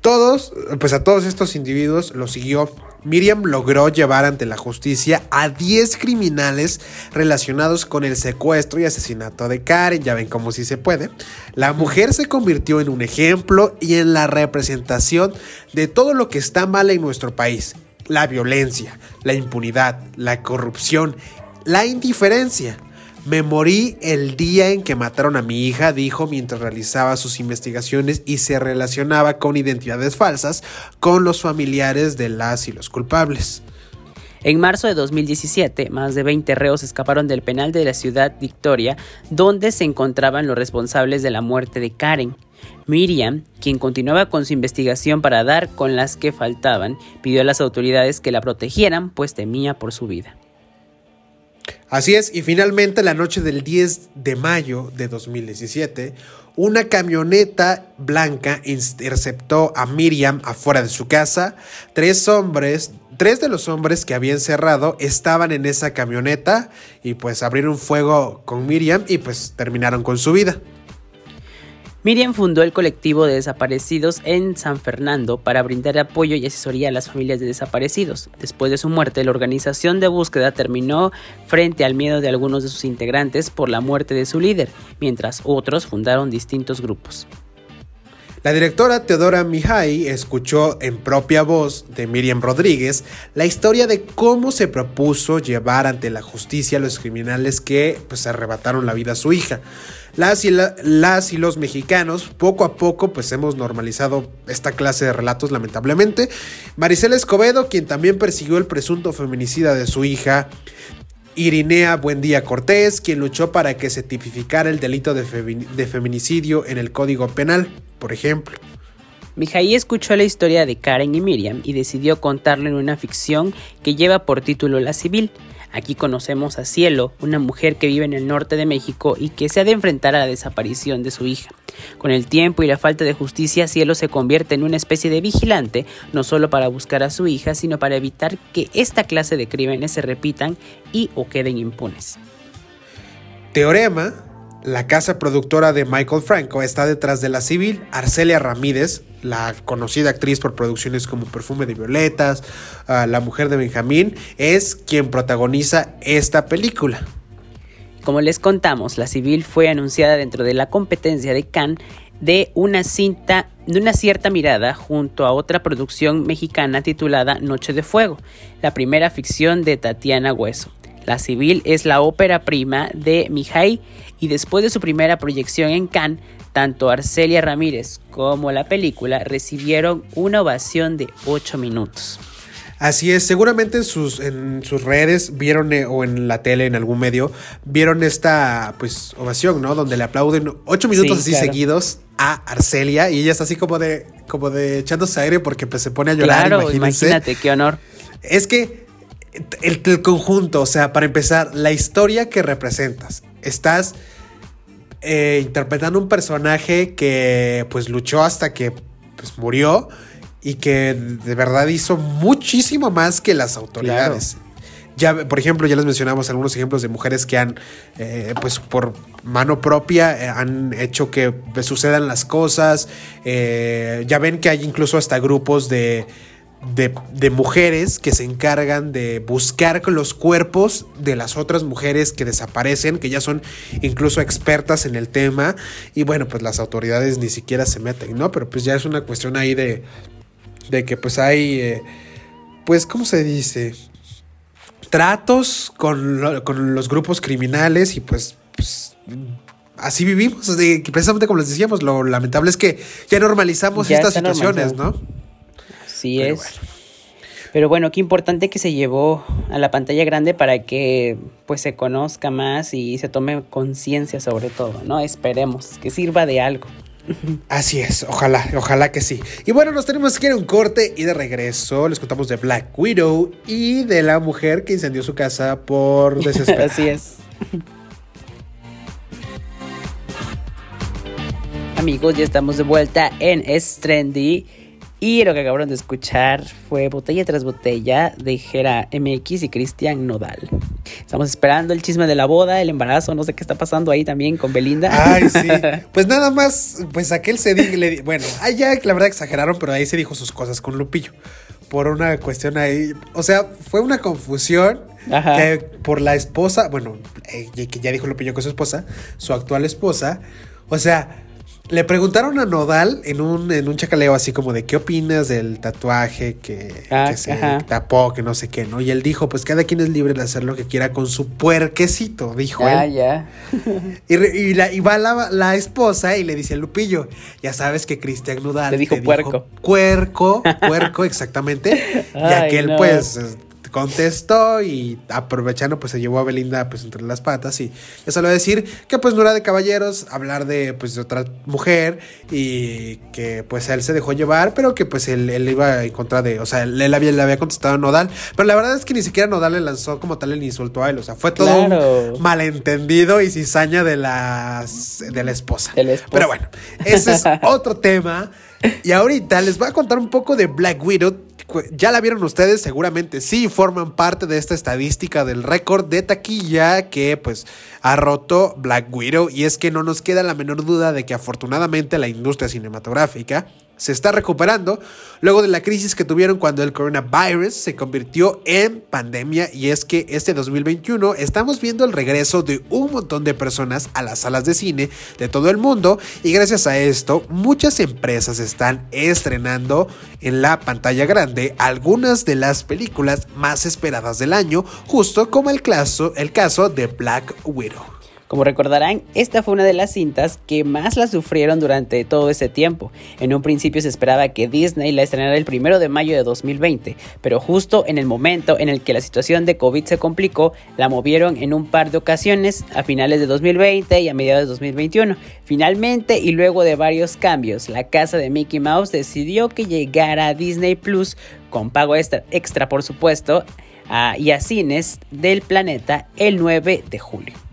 Todos, pues a todos estos individuos los siguió Miriam logró llevar ante la justicia a 10 criminales relacionados con el secuestro y asesinato de Karen, ya ven cómo sí se puede. La mujer se convirtió en un ejemplo y en la representación de todo lo que está mal en nuestro país. La violencia, la impunidad, la corrupción, la indiferencia. Me morí el día en que mataron a mi hija, dijo mientras realizaba sus investigaciones y se relacionaba con identidades falsas con los familiares de las y los culpables. En marzo de 2017, más de 20 reos escaparon del penal de la ciudad Victoria, donde se encontraban los responsables de la muerte de Karen. Miriam, quien continuaba con su investigación para dar con las que faltaban, pidió a las autoridades que la protegieran, pues temía por su vida. Así es, y finalmente la noche del 10 de mayo de 2017, una camioneta blanca interceptó a Miriam afuera de su casa. Tres hombres, tres de los hombres que habían cerrado estaban en esa camioneta y pues abrieron fuego con Miriam y pues terminaron con su vida. Miriam fundó el colectivo de desaparecidos en San Fernando para brindar apoyo y asesoría a las familias de desaparecidos. Después de su muerte, la organización de búsqueda terminó frente al miedo de algunos de sus integrantes por la muerte de su líder, mientras otros fundaron distintos grupos. La directora Teodora Mihai escuchó en propia voz de Miriam Rodríguez la historia de cómo se propuso llevar ante la justicia a los criminales que pues, arrebataron la vida a su hija. Las y, los mexicanos poco a poco pues hemos normalizado esta clase de relatos lamentablemente. Maricela Escobedo, quien también persiguió el presunto feminicida de su hija, Irinea Buendía Cortés, quien luchó para que se tipificara el delito de, de feminicidio en el Código Penal, por ejemplo. Mijaí escuchó la historia de Karen y Miriam y decidió contarla en una ficción que lleva por título La Civil. Aquí conocemos a Cielo, una mujer que vive en el norte de México y que se ha de enfrentar a la desaparición de su hija. Con el tiempo y la falta de justicia, Cielo se convierte en una especie de vigilante, no solo para buscar a su hija, sino para evitar que esta clase de crímenes se repitan y o queden impunes. Teorema la casa productora de Michael Franco está detrás de la civil. Arcelia Ramírez, la conocida actriz por producciones como Perfume de Violetas, ah, La Mujer de Benjamín, es quien protagoniza esta película. Como les contamos, la civil fue anunciada dentro de la competencia de Cannes de una cinta de una cierta mirada junto a otra producción mexicana titulada Noche de Fuego, la primera ficción de Tatiana Hueso. La Civil es la ópera prima de Mihai y después de su primera proyección en Cannes, tanto Arcelia Ramírez como la película recibieron una ovación de 8 minutos. Así es, seguramente en sus, en sus redes vieron eh, o en la tele, en algún medio, vieron esta pues ovación, ¿no? Donde le aplauden ocho minutos Sí, así claro. seguidos a Arcelia y ella está así como de, como de echándose aire porque pues se pone a llorar, Claro, imagínense. imagínate, qué honor. Es que el, el conjunto, o sea, para empezar, la historia que representas, estás eh, interpretando un personaje que pues luchó hasta que pues murió y que de verdad hizo muchísimo más que las autoridades. Ya, por ejemplo, ya les mencionamos algunos ejemplos de mujeres que han, eh, pues por mano propia, eh, han hecho que sucedan las cosas. Eh, ya ven que hay incluso hasta grupos de, de, de mujeres que se encargan de buscar los cuerpos de las otras mujeres que desaparecen, que ya son incluso expertas en el tema. Y bueno, pues las autoridades ni siquiera se meten, ¿no? Pero pues ya es una cuestión ahí de, de que pues hay, eh, pues, ¿cómo se dice? Tratos con, lo- con los grupos criminales y pues, pues, así vivimos. Precisamente como les decíamos, lo lamentable es que ya normalizamos Ya estas situaciones. ¿no? Sí Pero es. Pero bueno, qué importante que se llevó a la pantalla grande para que pues se conozca más y se tome conciencia sobre todo, ¿no? Esperemos que sirva de algo. [LAUGHS] Así es, ojalá, ojalá que sí. Y bueno, nos tenemos que ir a un corte y de regreso les contamos de Black Widow y de la mujer que incendió su casa por [LAUGHS] desesperar. Así es. [LAUGHS] Amigos, ya estamos de vuelta en Es Trendy. Y lo que acabaron de escuchar fue botella tras botella de Jera MX y Cristian Nodal. Estamos esperando el chisme de la boda, el embarazo, no sé qué está pasando ahí también con Belinda. Ay, sí. [LAUGHS] Pues nada más, pues aquel se dijo, le bueno, allá la verdad exageraron, pero ahí se dijo sus cosas con Lupillo. Por una cuestión ahí, o sea, fue una confusión Ajá. que por la esposa, bueno, eh, que ya dijo Lupillo que es su esposa, su actual esposa, o sea, le preguntaron a Nodal en un, en un chacaleo así como de qué opinas del tatuaje que, Ah, que se ajá. tapó, que no sé qué, ¿no? Y él dijo, pues cada quien es libre de hacer lo que quiera con su puerquecito, dijo Ah, él. ya. Y, y la, y va la, la esposa y le dice a Lupillo, ya sabes que Cristian Nudal Le dijo te puerco. Puerco, puerco, [LAUGHS] exactamente. y no. pues contestó y aprovechando pues se llevó a Belinda pues entre las patas y ya solo decir que pues no era de caballeros hablar de pues de otra mujer y que pues él se dejó llevar pero que pues él, él iba en contra de o sea él, él había, le había contestado a Nodal pero la verdad es que ni siquiera Nodal le lanzó como tal el insulto a él o sea fue todo Claro. un malentendido y cizaña de las de la esposa. De la esposa. Pero bueno, ese es [LAUGHS] otro tema. Y ahorita les voy a contar un poco de Black Widow. Ya la vieron ustedes, seguramente sí, forman parte de esta estadística del récord de taquilla que pues ha roto Black Widow. Y es que no nos queda la menor duda de que afortunadamente la industria cinematográfica se está recuperando luego de la crisis que tuvieron cuando el coronavirus se convirtió en pandemia y es que este 2021 estamos viendo el regreso de un montón de personas a las salas de cine de todo el mundo y gracias a esto muchas empresas están estrenando en la pantalla grande algunas de las películas más esperadas del año justo como el caso, el caso de Black Widow. Como recordarán, esta fue una de las cintas que más la sufrieron durante todo ese tiempo. En un principio se esperaba que Disney la estrenara el primero de mayo de 2020, pero justo en el momento en el que la situación de COVID se complicó, la movieron en un par de ocasiones a finales de 2020 y a mediados de 2021. Finalmente, y luego de varios cambios, la casa de Mickey Mouse decidió que llegara a Disney Plus con pago extra, extra por supuesto, a- y a cines del planeta el 9 de julio.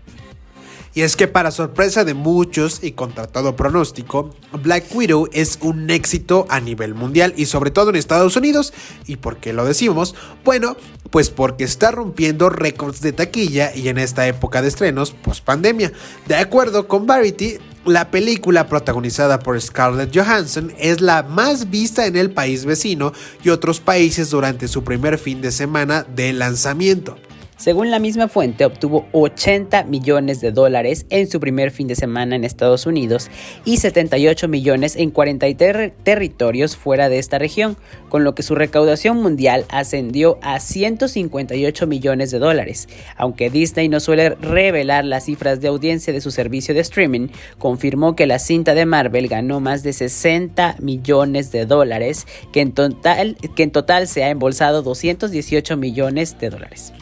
Y es que para sorpresa de muchos y contra todo pronóstico, Black Widow es un éxito a nivel mundial y sobre todo en Estados Unidos. ¿Y por qué lo decimos? Bueno, pues porque está rompiendo récords de taquilla y en esta época de estrenos post pandemia. De acuerdo con Variety, la película protagonizada por Scarlett Johansson es la más vista en el país vecino y otros países durante su primer fin de semana de lanzamiento. Según la misma fuente, obtuvo 80 millones de dólares en su primer fin de semana en Estados Unidos y 78 millones en 43 territorios fuera de esta región, con lo que su recaudación mundial ascendió a 158 millones de dólares. Aunque Disney no suele revelar las cifras de audiencia de su servicio de streaming, confirmó que la cinta de Marvel ganó más de 60 millones de dólares, que en total, que en total se ha embolsado 218 millones de dólares.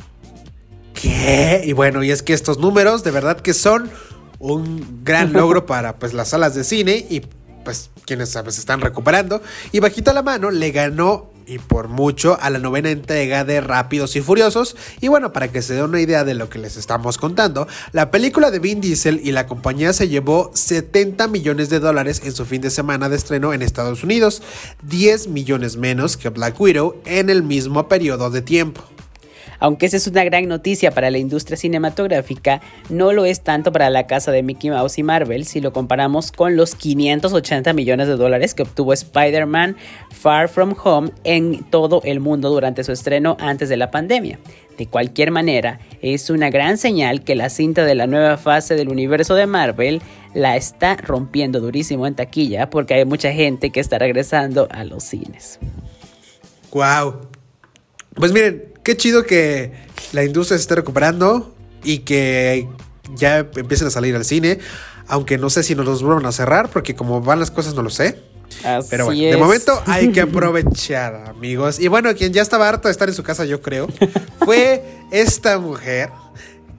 ¿Qué? Y bueno, y es que estos números de verdad que son un gran [LAUGHS] logro para pues las salas de cine y pues quienes se están recuperando. Y bajito la mano le ganó y por mucho a la novena entrega de Rápidos y Furiosos. Y bueno, para que se dé una idea de lo que les estamos contando, la película de Vin Diesel y la compañía se llevó 70 millones de dólares en su fin de semana de estreno en Estados Unidos, 10 millones menos que Black Widow en el mismo periodo de tiempo. Aunque esa es una gran noticia para la industria cinematográfica, no lo es tanto para la casa de Mickey Mouse y Marvel si lo comparamos con los 580 millones de dólares que obtuvo Spider-Man Far From Home en todo el mundo durante su estreno antes de la pandemia. De cualquier manera, es una gran señal que la cinta de la nueva fase del universo de Marvel la está rompiendo durísimo en taquilla porque hay mucha gente que está regresando a los cines. Wow. Pues miren, qué chido que la industria se esté recuperando y que ya empiecen a salir al cine. Aunque no sé si nos los vuelvan a cerrar, porque como van las cosas no lo sé. Pero bueno, de momento hay que [LAUGHS] aprovechar, amigos. Y bueno, quien ya estaba harto de estar en su casa, yo creo, fue [LAUGHS] esta mujer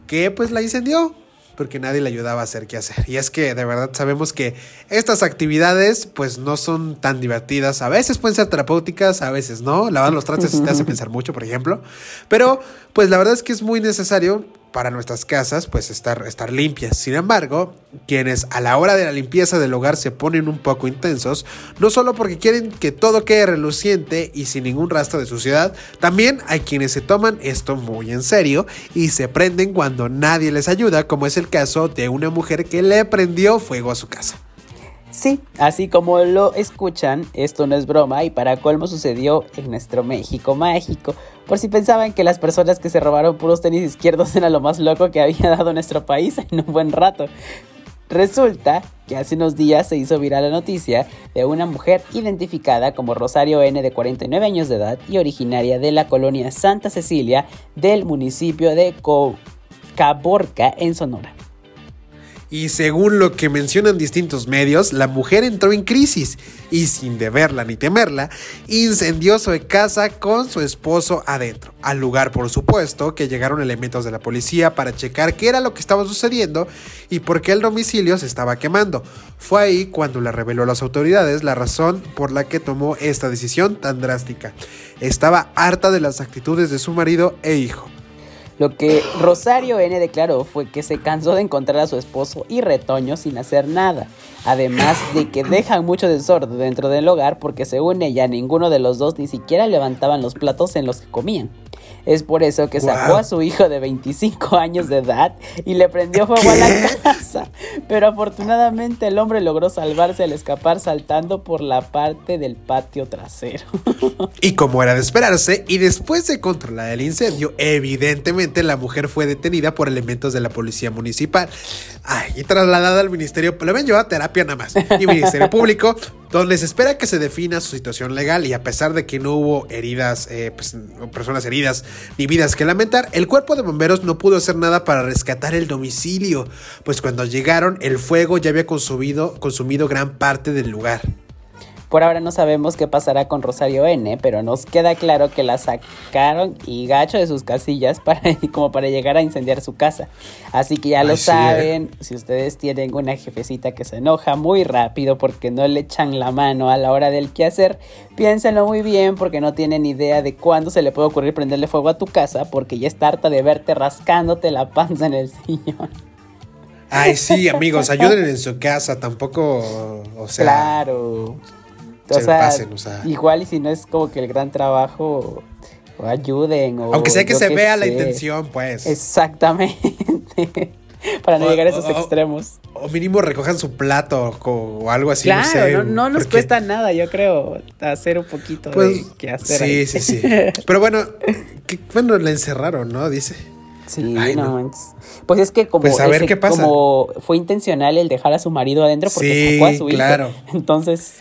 que pues la incendió porque nadie le ayudaba a hacer qué hacer. Y es que de verdad sabemos que estas actividades pues no son tan divertidas. A veces pueden ser terapéuticas, a veces no. Lavar los trastes te hace [LAUGHS] pensar mucho, por ejemplo. Pero pues la verdad es que es muy necesario para nuestras casas pues estar, estar limpias. Sin embargo, quienes a la hora de la limpieza del hogar se ponen un poco intensos, no solo porque quieren que todo quede reluciente y sin ningún rastro de suciedad, también hay quienes se toman esto muy en serio y se prenden cuando nadie les ayuda, como es el caso de una mujer que le prendió fuego a su casa. Sí, así como lo escuchan, esto no es broma y para colmo sucedió en nuestro México mágico. Por si pensaban que las personas que se robaron puros tenis izquierdos era lo más loco que había dado nuestro país en un buen rato. Resulta que hace unos días se hizo viral la noticia de una mujer identificada como Rosario N de 49 años de edad y originaria de la colonia Santa Cecilia del municipio de Caborca en Sonora. Y según lo que mencionan distintos medios, la mujer entró en crisis y sin deberla ni temerla, incendió su casa con su esposo adentro. Al lugar, por supuesto, que llegaron elementos de la policía para checar qué era lo que estaba sucediendo y por qué el domicilio se estaba quemando. Fue ahí cuando le reveló a las autoridades la razón por la que tomó esta decisión tan drástica. Estaba harta de las actitudes de su marido e hijo. Lo que Rosario N declaró fue que se cansó de encontrar a su esposo y retoño sin hacer nada, además de que dejan mucho desorden dentro del hogar porque según ella ninguno de los dos ni siquiera levantaban los platos en los que comían. Es por eso que sacó a su hijo de 25 años de edad y le prendió fuego a la casa. Pero afortunadamente el hombre logró salvarse al escapar saltando por la parte del patio trasero. [LAUGHS] Y como era de esperarse, y después de controlar el incendio, evidentemente la mujer fue detenida por elementos de la policía municipal. Ay, y trasladada al ministerio, le ven a terapia nada más. Y Ministerio Público donde se espera que se defina su situación legal y a pesar de que no hubo heridas, eh, pues, personas heridas ni vidas que lamentar, el cuerpo de bomberos no pudo hacer nada para rescatar el domicilio, pues cuando llegaron el fuego ya había consumido, consumido gran parte del lugar. Por ahora no sabemos qué pasará con Rosario N, pero nos queda claro que la sacaron y gacho de sus casillas para, [LAUGHS] como para llegar a incendiar su casa. Así que ya lo saben, si ustedes tienen una jefecita que se enoja muy rápido porque no le echan la mano a la hora del hacer, piénsenlo muy bien porque no tienen idea de cuándo se le puede ocurrir prenderle fuego a tu casa porque ya está harta de verte rascándote la panza en el [LAUGHS] sillón. Ay, sí, amigos, ayuden en su casa, tampoco, o sea... Claro o, sea, igual y si no es como que el gran trabajo o ayuden o aunque sea que se vea la intención pues. Exactamente. [LAUGHS] Para no llegar a esos extremos. o mínimo recojan su plato o, algo así claro, no, nos cuesta nada yo creo hacer un poquito pues, de que hacer sí sí sí. [LAUGHS] Pero bueno bueno la encerraron no dice. Sí, Ay, no, no. Pues es que como, Pues a ver ese- qué pasa. como fue intencional el dejar a su marido adentro porque Sí, sacó a su hijo. claro. [LAUGHS] Entonces,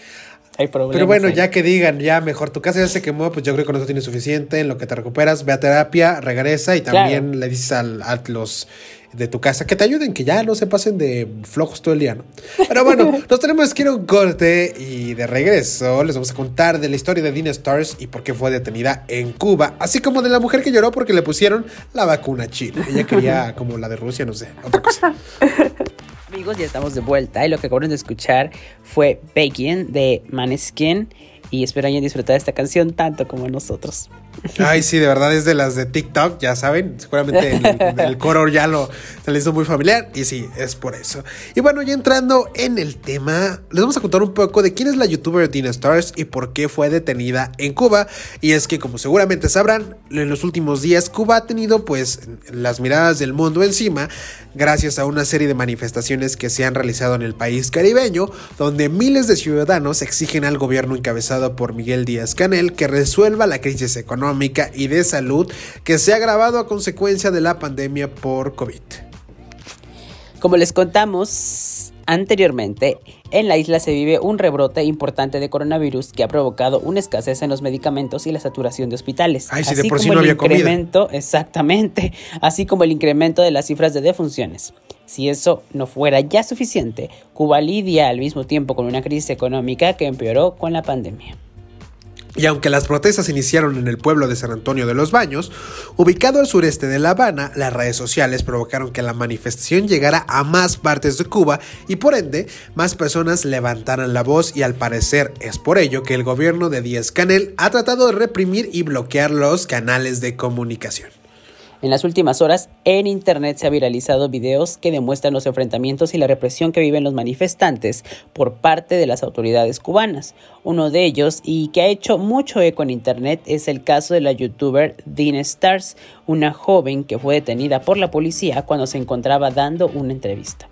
hay problemas. Pero bueno, ahí. ya que digan, ya mejor tu casa ya se quemó, pues yo creo que con eso tienes suficiente. En lo que te recuperas, ve a terapia, regresa y también Claro. le dices al- a, los de tu casa que te ayuden, que ya no se pasen de flojos todo el día, ¿no? Pero bueno, [LAUGHS] nos tenemos que ir a un corte y de regreso les vamos a contar de la historia de Dina Stars y por qué fue detenida en Cuba, así como de la mujer que lloró porque le pusieron la vacuna china. Ella quería [LAUGHS] como la de Rusia, no sé, otra cosa. [LAUGHS] Amigos, ya estamos de vuelta y lo que acabaron de escuchar fue Bacon de Maneskin y espero hayan disfrutado esta canción tanto como nosotros. Ay, sí, de verdad es de las de TikTok, ya saben. Seguramente el, [LAUGHS] el coro ya lo se le hizo muy familiar. Y sí, es por eso. Y bueno, ya entrando en el tema, les vamos a contar un poco de quién es la youtuber Dina Stars y por qué fue detenida en Cuba. Y es que, como seguramente sabrán, en los últimos días Cuba ha tenido pues las miradas del mundo encima gracias a una serie de manifestaciones que se han realizado en el país caribeño, donde miles de ciudadanos exigen al gobierno encabezado por Miguel Díaz Canel que resuelva la crisis económica y de salud que se ha agravado a consecuencia de la pandemia por COVID. Como les contamos anteriormente, en la isla se vive un rebrote importante de coronavirus que ha provocado una escasez en los medicamentos y la saturación de hospitales. Ay, si de así por sí no el había comida. incremento, exactamente, así como el incremento de las cifras de defunciones. Si eso no fuera ya suficiente, Cuba lidia al mismo tiempo con una crisis económica que empeoró con la pandemia. Y aunque las protestas iniciaron en el pueblo de San Antonio de los Baños, ubicado al sureste de La Habana, las redes sociales provocaron que la manifestación llegara a más partes de Cuba y por ende más personas levantaran la voz y al parecer es por ello que el gobierno de Díaz Canel ha tratado de reprimir y bloquear los canales de comunicación. En las últimas horas, en internet se han viralizado videos que demuestran los enfrentamientos y la represión que viven los manifestantes por parte de las autoridades cubanas. Uno de ellos, y que ha hecho mucho eco en internet, es el caso de la youtuber Dean Stars, una joven que fue detenida por la policía cuando se encontraba dando una entrevista.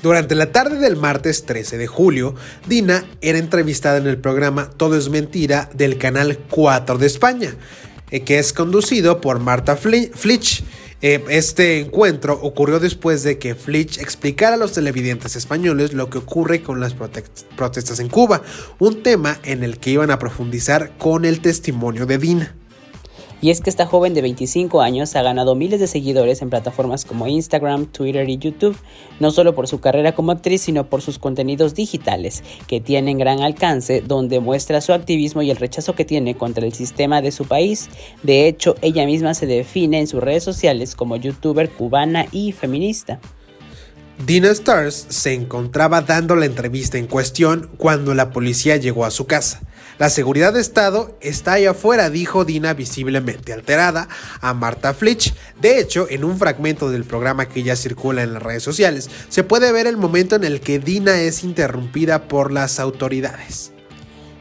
Durante la tarde del martes 13 de julio, Dina era entrevistada en el programa Todo es Mentira del canal 4 de España, eh, que es conducido por Marta Fli- Flitch. Eh, Este encuentro ocurrió después de que Flitch explicara a los televidentes españoles lo que ocurre con las prote- protestas en Cuba, un tema en el que iban a profundizar con el testimonio de Dina. Y es que esta joven de 25 años ha ganado miles de seguidores en plataformas como Instagram, Twitter y YouTube, no solo por su carrera como actriz, sino por sus contenidos digitales, que tienen gran alcance, donde muestra su activismo y el rechazo que tiene contra el sistema de su país. De hecho, ella misma se define en sus redes sociales como youtuber cubana y feminista. Dina Stars se encontraba dando la entrevista en cuestión cuando la policía llegó a su casa. La seguridad de Estado está ahí afuera, dijo Dina visiblemente alterada a Marta Flitch. De hecho, en un fragmento del programa que ya circula en las redes sociales, se puede ver el momento en el que Dina es interrumpida por las autoridades.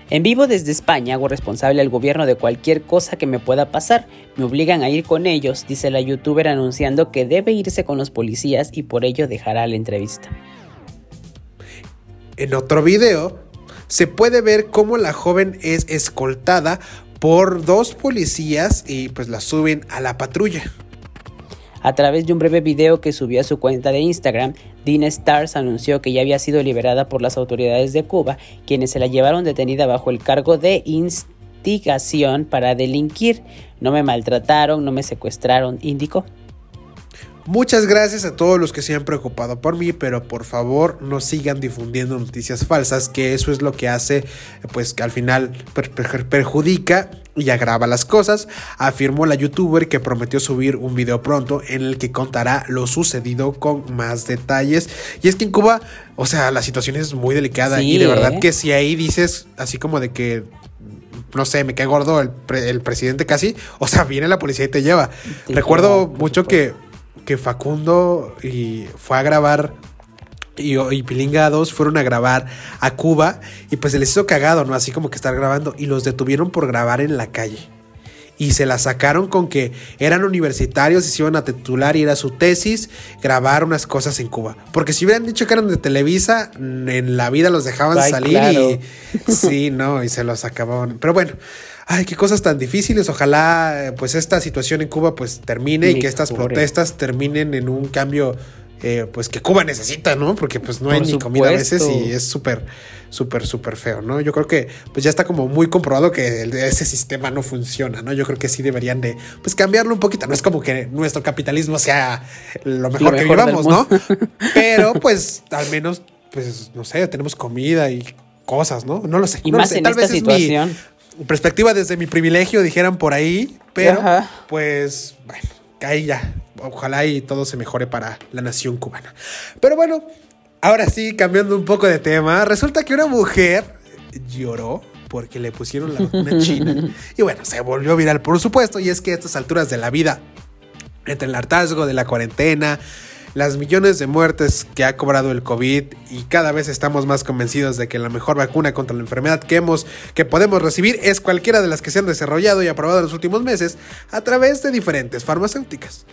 En vivo desde España hago responsable al gobierno de cualquier cosa que me pueda pasar. Me obligan a ir con ellos, dice la youtuber anunciando que debe irse con los policías y por ello dejará la entrevista. En otro video, se puede ver cómo la joven es escoltada por dos policías y pues la suben a la patrulla. A través de un breve video que subió a su cuenta de Instagram, Dean Stars anunció que ya había sido liberada por las autoridades de Cuba, quienes se la llevaron detenida bajo el cargo de instigación para delinquir. No me maltrataron, no me secuestraron, indicó. Muchas gracias a todos los que se han preocupado por mí, pero por favor no sigan difundiendo noticias falsas, que eso es lo que hace, pues que al final per- per- perjudica y agrava las cosas, afirmó la youtuber que prometió subir un video pronto en el que contará lo sucedido con más detalles. Y es que en Cuba, o sea, la situación es muy delicada Sí, y de verdad ¿eh? que si ahí dices así como de que no sé, me cae gordo el, pre- el presidente casi, o sea, viene la policía y te lleva. Te Recuerdo lleva, mucho que, que Facundo y fue a grabar y, y Pilinga 2 fueron a grabar a Cuba y pues se les hizo cagado, ¿no? Así como que estar grabando y los detuvieron por grabar en la calle. Y se la sacaron con que eran universitarios y se iban a titular y era su tesis grabar unas cosas en Cuba. Porque si hubieran dicho que eran de Televisa, en la vida los dejaban Ay, salir claro. y [LAUGHS] sí, no, y se los acababan. Pero bueno, ay, qué cosas tan difíciles. Ojalá, eh, pues, esta situación en Cuba, pues, termine y que estas protestas terminen en un cambio, eh, pues, que Cuba necesita, ¿no? Porque, pues, no hay ni comida a veces y es súper, súper, súper feo, ¿no? Yo creo que, pues, ya está como muy comprobado que ese sistema no funciona, ¿no? Yo creo que sí deberían de, pues, cambiarlo un poquito. No es como que nuestro capitalismo sea lo mejor, que mejor vivamos, ¿no? [LAUGHS] Pero, pues, al menos, pues, no sé, tenemos comida y cosas, ¿no? No lo sé. Y no lo más sé. en Tal esta vez es mi- situación. Perspectiva desde mi privilegio, dijeran por ahí, pero Ajá. pues bueno, ahí ya, ojalá y todo se mejore para la nación cubana. Pero bueno, ahora sí, cambiando un poco de tema, resulta que una mujer lloró porque le pusieron la vacuna china [LAUGHS] y bueno, se volvió viral por supuesto, y es que a estas alturas de la vida, entre el hartazgo de la cuarentena, las millones de muertes que ha cobrado el COVID y cada vez estamos más convencidos de que la mejor vacuna contra la enfermedad que hemos que podemos recibir es cualquiera de las que se han desarrollado y aprobado en los últimos meses a través de diferentes farmacéuticas.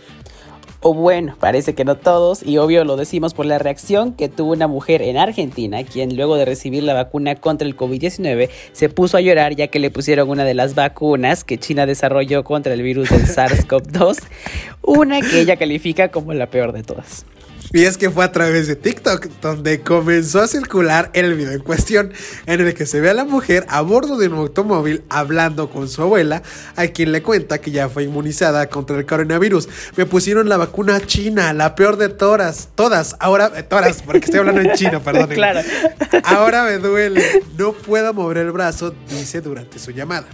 O bueno, parece que no todos, y obvio lo decimos por la reacción que tuvo una mujer en Argentina, quien luego de recibir la vacuna contra el COVID-19 se puso a llorar ya que le pusieron una de las vacunas que China desarrolló contra el virus del [LAUGHS] SARS-CoV-2, una que ella califica como la peor de todas. Y es que fue a través de TikTok donde comenzó a circular el video en cuestión, en el que se ve a la mujer a bordo de un automóvil hablando con su abuela, a quien le cuenta que ya fue inmunizada contra el coronavirus. Me pusieron la vacuna china, la peor de todas, todas, ahora, eh, todas, porque estoy hablando en chino, [LAUGHS] perdón. Claro. Ahora me duele, no puedo mover el brazo, dice durante su llamada.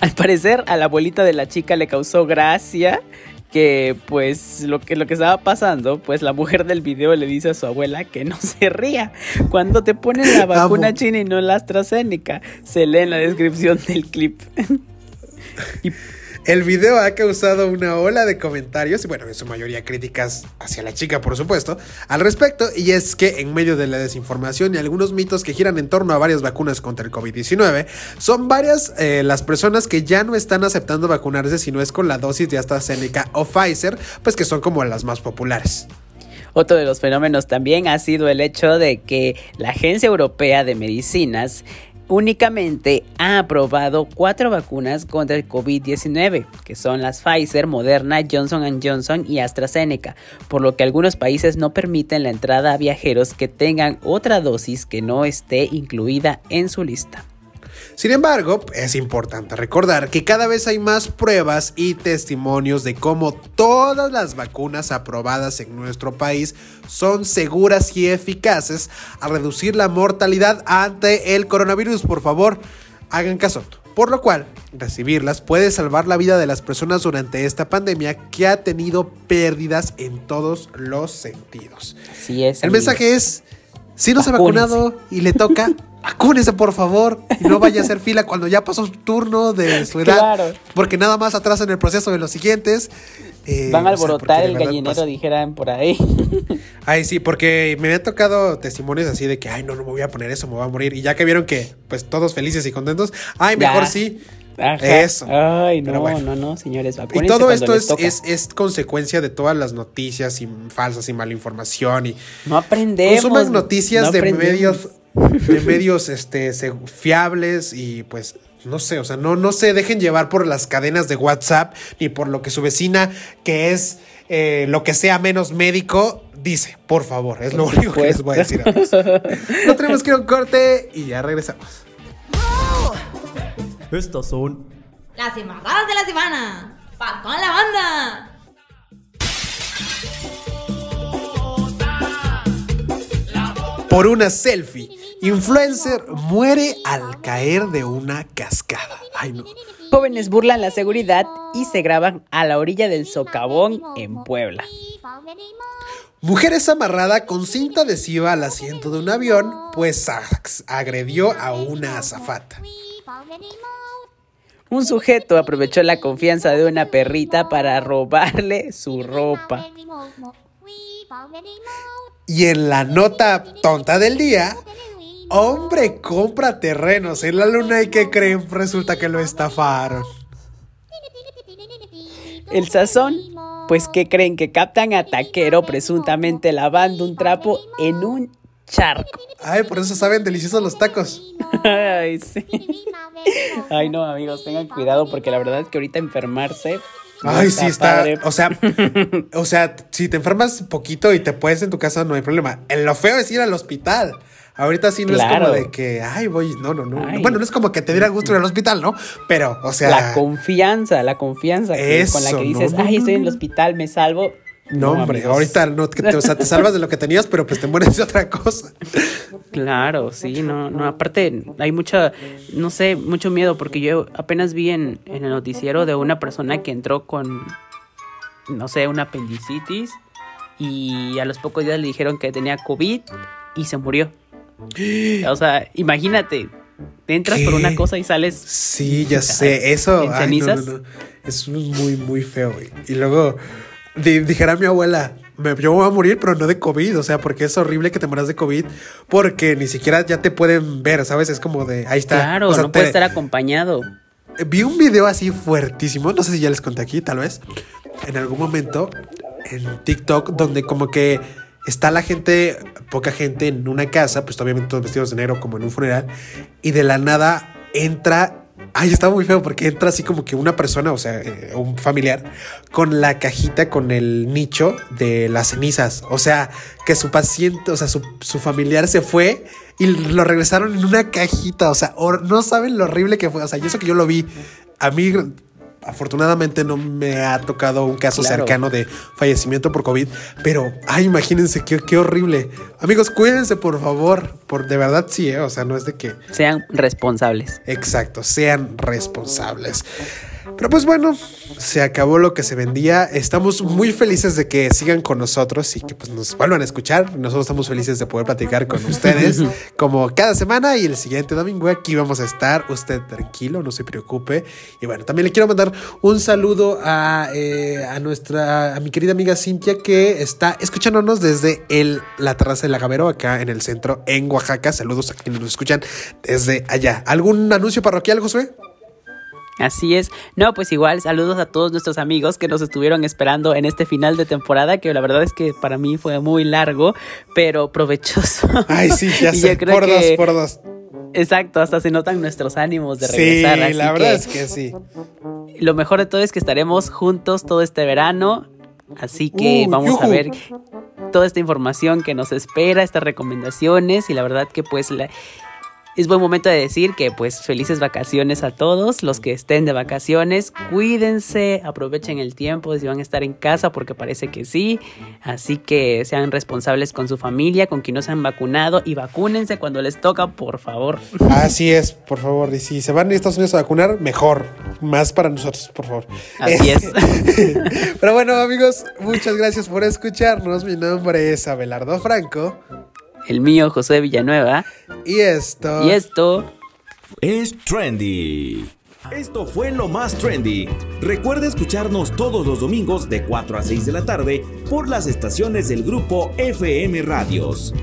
Al parecer a la abuelita de la chica le causó gracia que pues lo que lo que estaba pasando, pues la mujer del video le dice a su abuela que no [LAUGHS] se ría cuando te ponen la vacuna Amo. china y no la AstraZeneca. Se lee en la descripción del clip. [LAUGHS] y El video ha causado una ola de comentarios y bueno, en su mayoría críticas hacia la chica, por supuesto, al respecto. Y es que en medio de la desinformación y algunos mitos que giran en torno a varias vacunas contra el COVID-19, son varias eh, las personas que ya no están aceptando vacunarse si no es con la dosis de AstraZeneca o Pfizer, pues que son como las más populares. Otro de los fenómenos también ha sido el hecho de que la Agencia Europea de Medicinas únicamente ha aprobado cuatro vacunas contra el COVID-19, que son las Pfizer, Moderna, Johnson Johnson y AstraZeneca, por lo que algunos países no permiten la entrada a viajeros que tengan otra dosis que no esté incluida en su lista. Sin embargo, es importante recordar que cada vez hay más pruebas y testimonios de cómo todas las vacunas aprobadas en nuestro país son seguras y eficaces a reducir la mortalidad ante el coronavirus. Por favor, hagan caso. Por lo cual, recibirlas puede salvar la vida de las personas durante esta pandemia que ha tenido pérdidas en todos los sentidos. Así es. El mensaje es, si no se ha vacunado y le toca, [LAUGHS] vacúnese por favor y no vaya a hacer fila cuando ya pasó su turno de [LAUGHS] su edad, Claro. porque nada más atrasan el proceso de los siguientes. Eh, Van a o sea, porque alborotar el gallinero, pasa. dijeran por ahí. [LAUGHS] Ay, sí, porque me han tocado testimonios así de que, ay, no, no me voy a poner eso, me voy a morir. Y ya que vieron que, pues, todos felices y contentos, ay, Ya. mejor sí. Ajá. Eso. Ay, no, bueno. no, no, señores, Y todo esto es, es, es consecuencia de todas las noticias y falsas y mala información y No aprendemos. consuman noticias no de medios de medios este fiables y pues no sé, o sea, no, no se dejen llevar por las cadenas de WhatsApp ni por lo que su vecina, que es eh, lo que sea menos médico, dice, por favor, es lo Por único que les voy a decir. amigos. [LAUGHS] No tenemos que ir a un corte y ya regresamos. Estas son Las embarradas de la semana. ¡Pa' toda la banda! Por una selfie, influencer muere al caer de una cascada. Ay, no. Jóvenes burlan la seguridad y se graban a la orilla del socavón en Puebla. Mujer es amarrada con cinta adhesiva al asiento de un avión, pues agredió a una azafata. Un sujeto aprovechó la confianza de una perrita para robarle su ropa. Y en la nota tonta del día, hombre compra terrenos en la luna y que creen resulta que lo estafaron. El sazón, pues que creen que captan a taquero presuntamente lavando un trapo en un charco. Ay, por eso saben deliciosos los tacos. [LAUGHS] Ay, sí. Ay, no, amigos, tengan cuidado porque la verdad es que ahorita enfermarse. no Ay, sí, está. padre. O sea, [LAUGHS] o sea, si te enfermas poquito y te puedes en tu casa, no hay problema. En lo feo es ir al hospital. Ahorita sí no es como de que, ay, voy, no, no, no. Ay. Bueno, no es como que te diera gusto ir al hospital, ¿no? Pero, o sea. la confianza, la confianza que- con la que dices, no, ay, estoy en el hospital, me salvo. No, hombre, amigos. ahorita no, que te, o sea, te salvas de lo que tenías, pero pues te mueres de otra cosa. Claro, sí, no, no, aparte hay mucha, no sé, mucho miedo porque yo apenas vi en, en el noticiero de una persona que entró con, no sé, una apendicitis y a los pocos días le dijeron que tenía COVID y se murió. [GASPS] O sea, imagínate, entras por una cosa y sales Sí, ya sé, eso. ¿En ay, no, no, no. Es muy, muy feo, güey. Y luego di- dijera mi abuela, me, yo voy a morir, pero no de COVID, o sea, porque es horrible que te mueras de COVID, porque ni siquiera ya te pueden ver, ¿sabes? Es como de, ahí está. Claro, O sea, no te- puede estar acompañado. Vi un video así fuertísimo, no sé si ya les conté aquí, tal vez, en algún momento en TikTok, donde como que está la gente, poca gente en una casa, pues obviamente todos vestidos de negro como en un funeral, y de la nada entra, ay, está muy feo porque entra así como que una persona, o sea, eh, un familiar, con la cajita, con el nicho de las cenizas, o sea, que su paciente, o sea, su, su familiar se fue y lo regresaron en una cajita, o sea, no saben lo horrible que fue, o sea, y eso que yo lo vi, a mí afortunadamente no me ha tocado un caso Claro. cercano de fallecimiento por COVID, pero, ay, imagínense qué, qué horrible. Amigos, cuídense, por favor, por de verdad sí, ¿eh? o sea, no es de que, Sean responsables. exacto, sean responsables. Pero pues bueno, se acabó lo que se vendía. Estamos muy felices de que sigan con nosotros y que pues nos vuelvan a escuchar. Nosotros estamos felices de poder platicar con ustedes [LAUGHS] como cada semana y el siguiente domingo aquí vamos a estar. Usted tranquilo, no se preocupe. Y bueno, también le quiero mandar un saludo a, eh, a nuestra, a mi querida amiga Cintia que está escuchándonos desde el, la terraza del Agavero acá en el centro en Oaxaca. Saludos a quienes nos escuchan desde allá. ¿Algún anuncio parroquial, Josué? Así es. No, pues igual, saludos a todos nuestros amigos que nos estuvieron esperando en este final de temporada, que la verdad es que para mí fue muy largo, pero provechoso. Ay, sí, [LAUGHS] ya sé. Por dos, que- por dos. Exacto, hasta se notan nuestros ánimos de Sí, regresar. así la verdad que es que sí. Lo mejor de todo es que estaremos juntos todo este verano. Así que Uh, vamos a ver toda esta información que nos espera, estas recomendaciones y la verdad que pues la- es buen momento de decir que pues felices vacaciones a todos, los que estén de vacaciones, cuídense, aprovechen el tiempo si van a estar en casa porque parece que sí, así que sean responsables con su familia, con quien no se han vacunado y vacúnense cuando les toca, por favor. Así es, por favor. Y si se van a Estados Unidos a vacunar, mejor. Más para nosotros, por favor. Así es. [LAUGHS] Pero bueno, amigos, muchas gracias por escucharnos. Mi nombre es Abelardo Franco. El mío, José Villanueva. Y esto. Y esto... Es trendy. Esto fue lo más trendy. Recuerda escucharnos todos los domingos de 4 a 6 de la tarde por las estaciones del grupo FM Radios.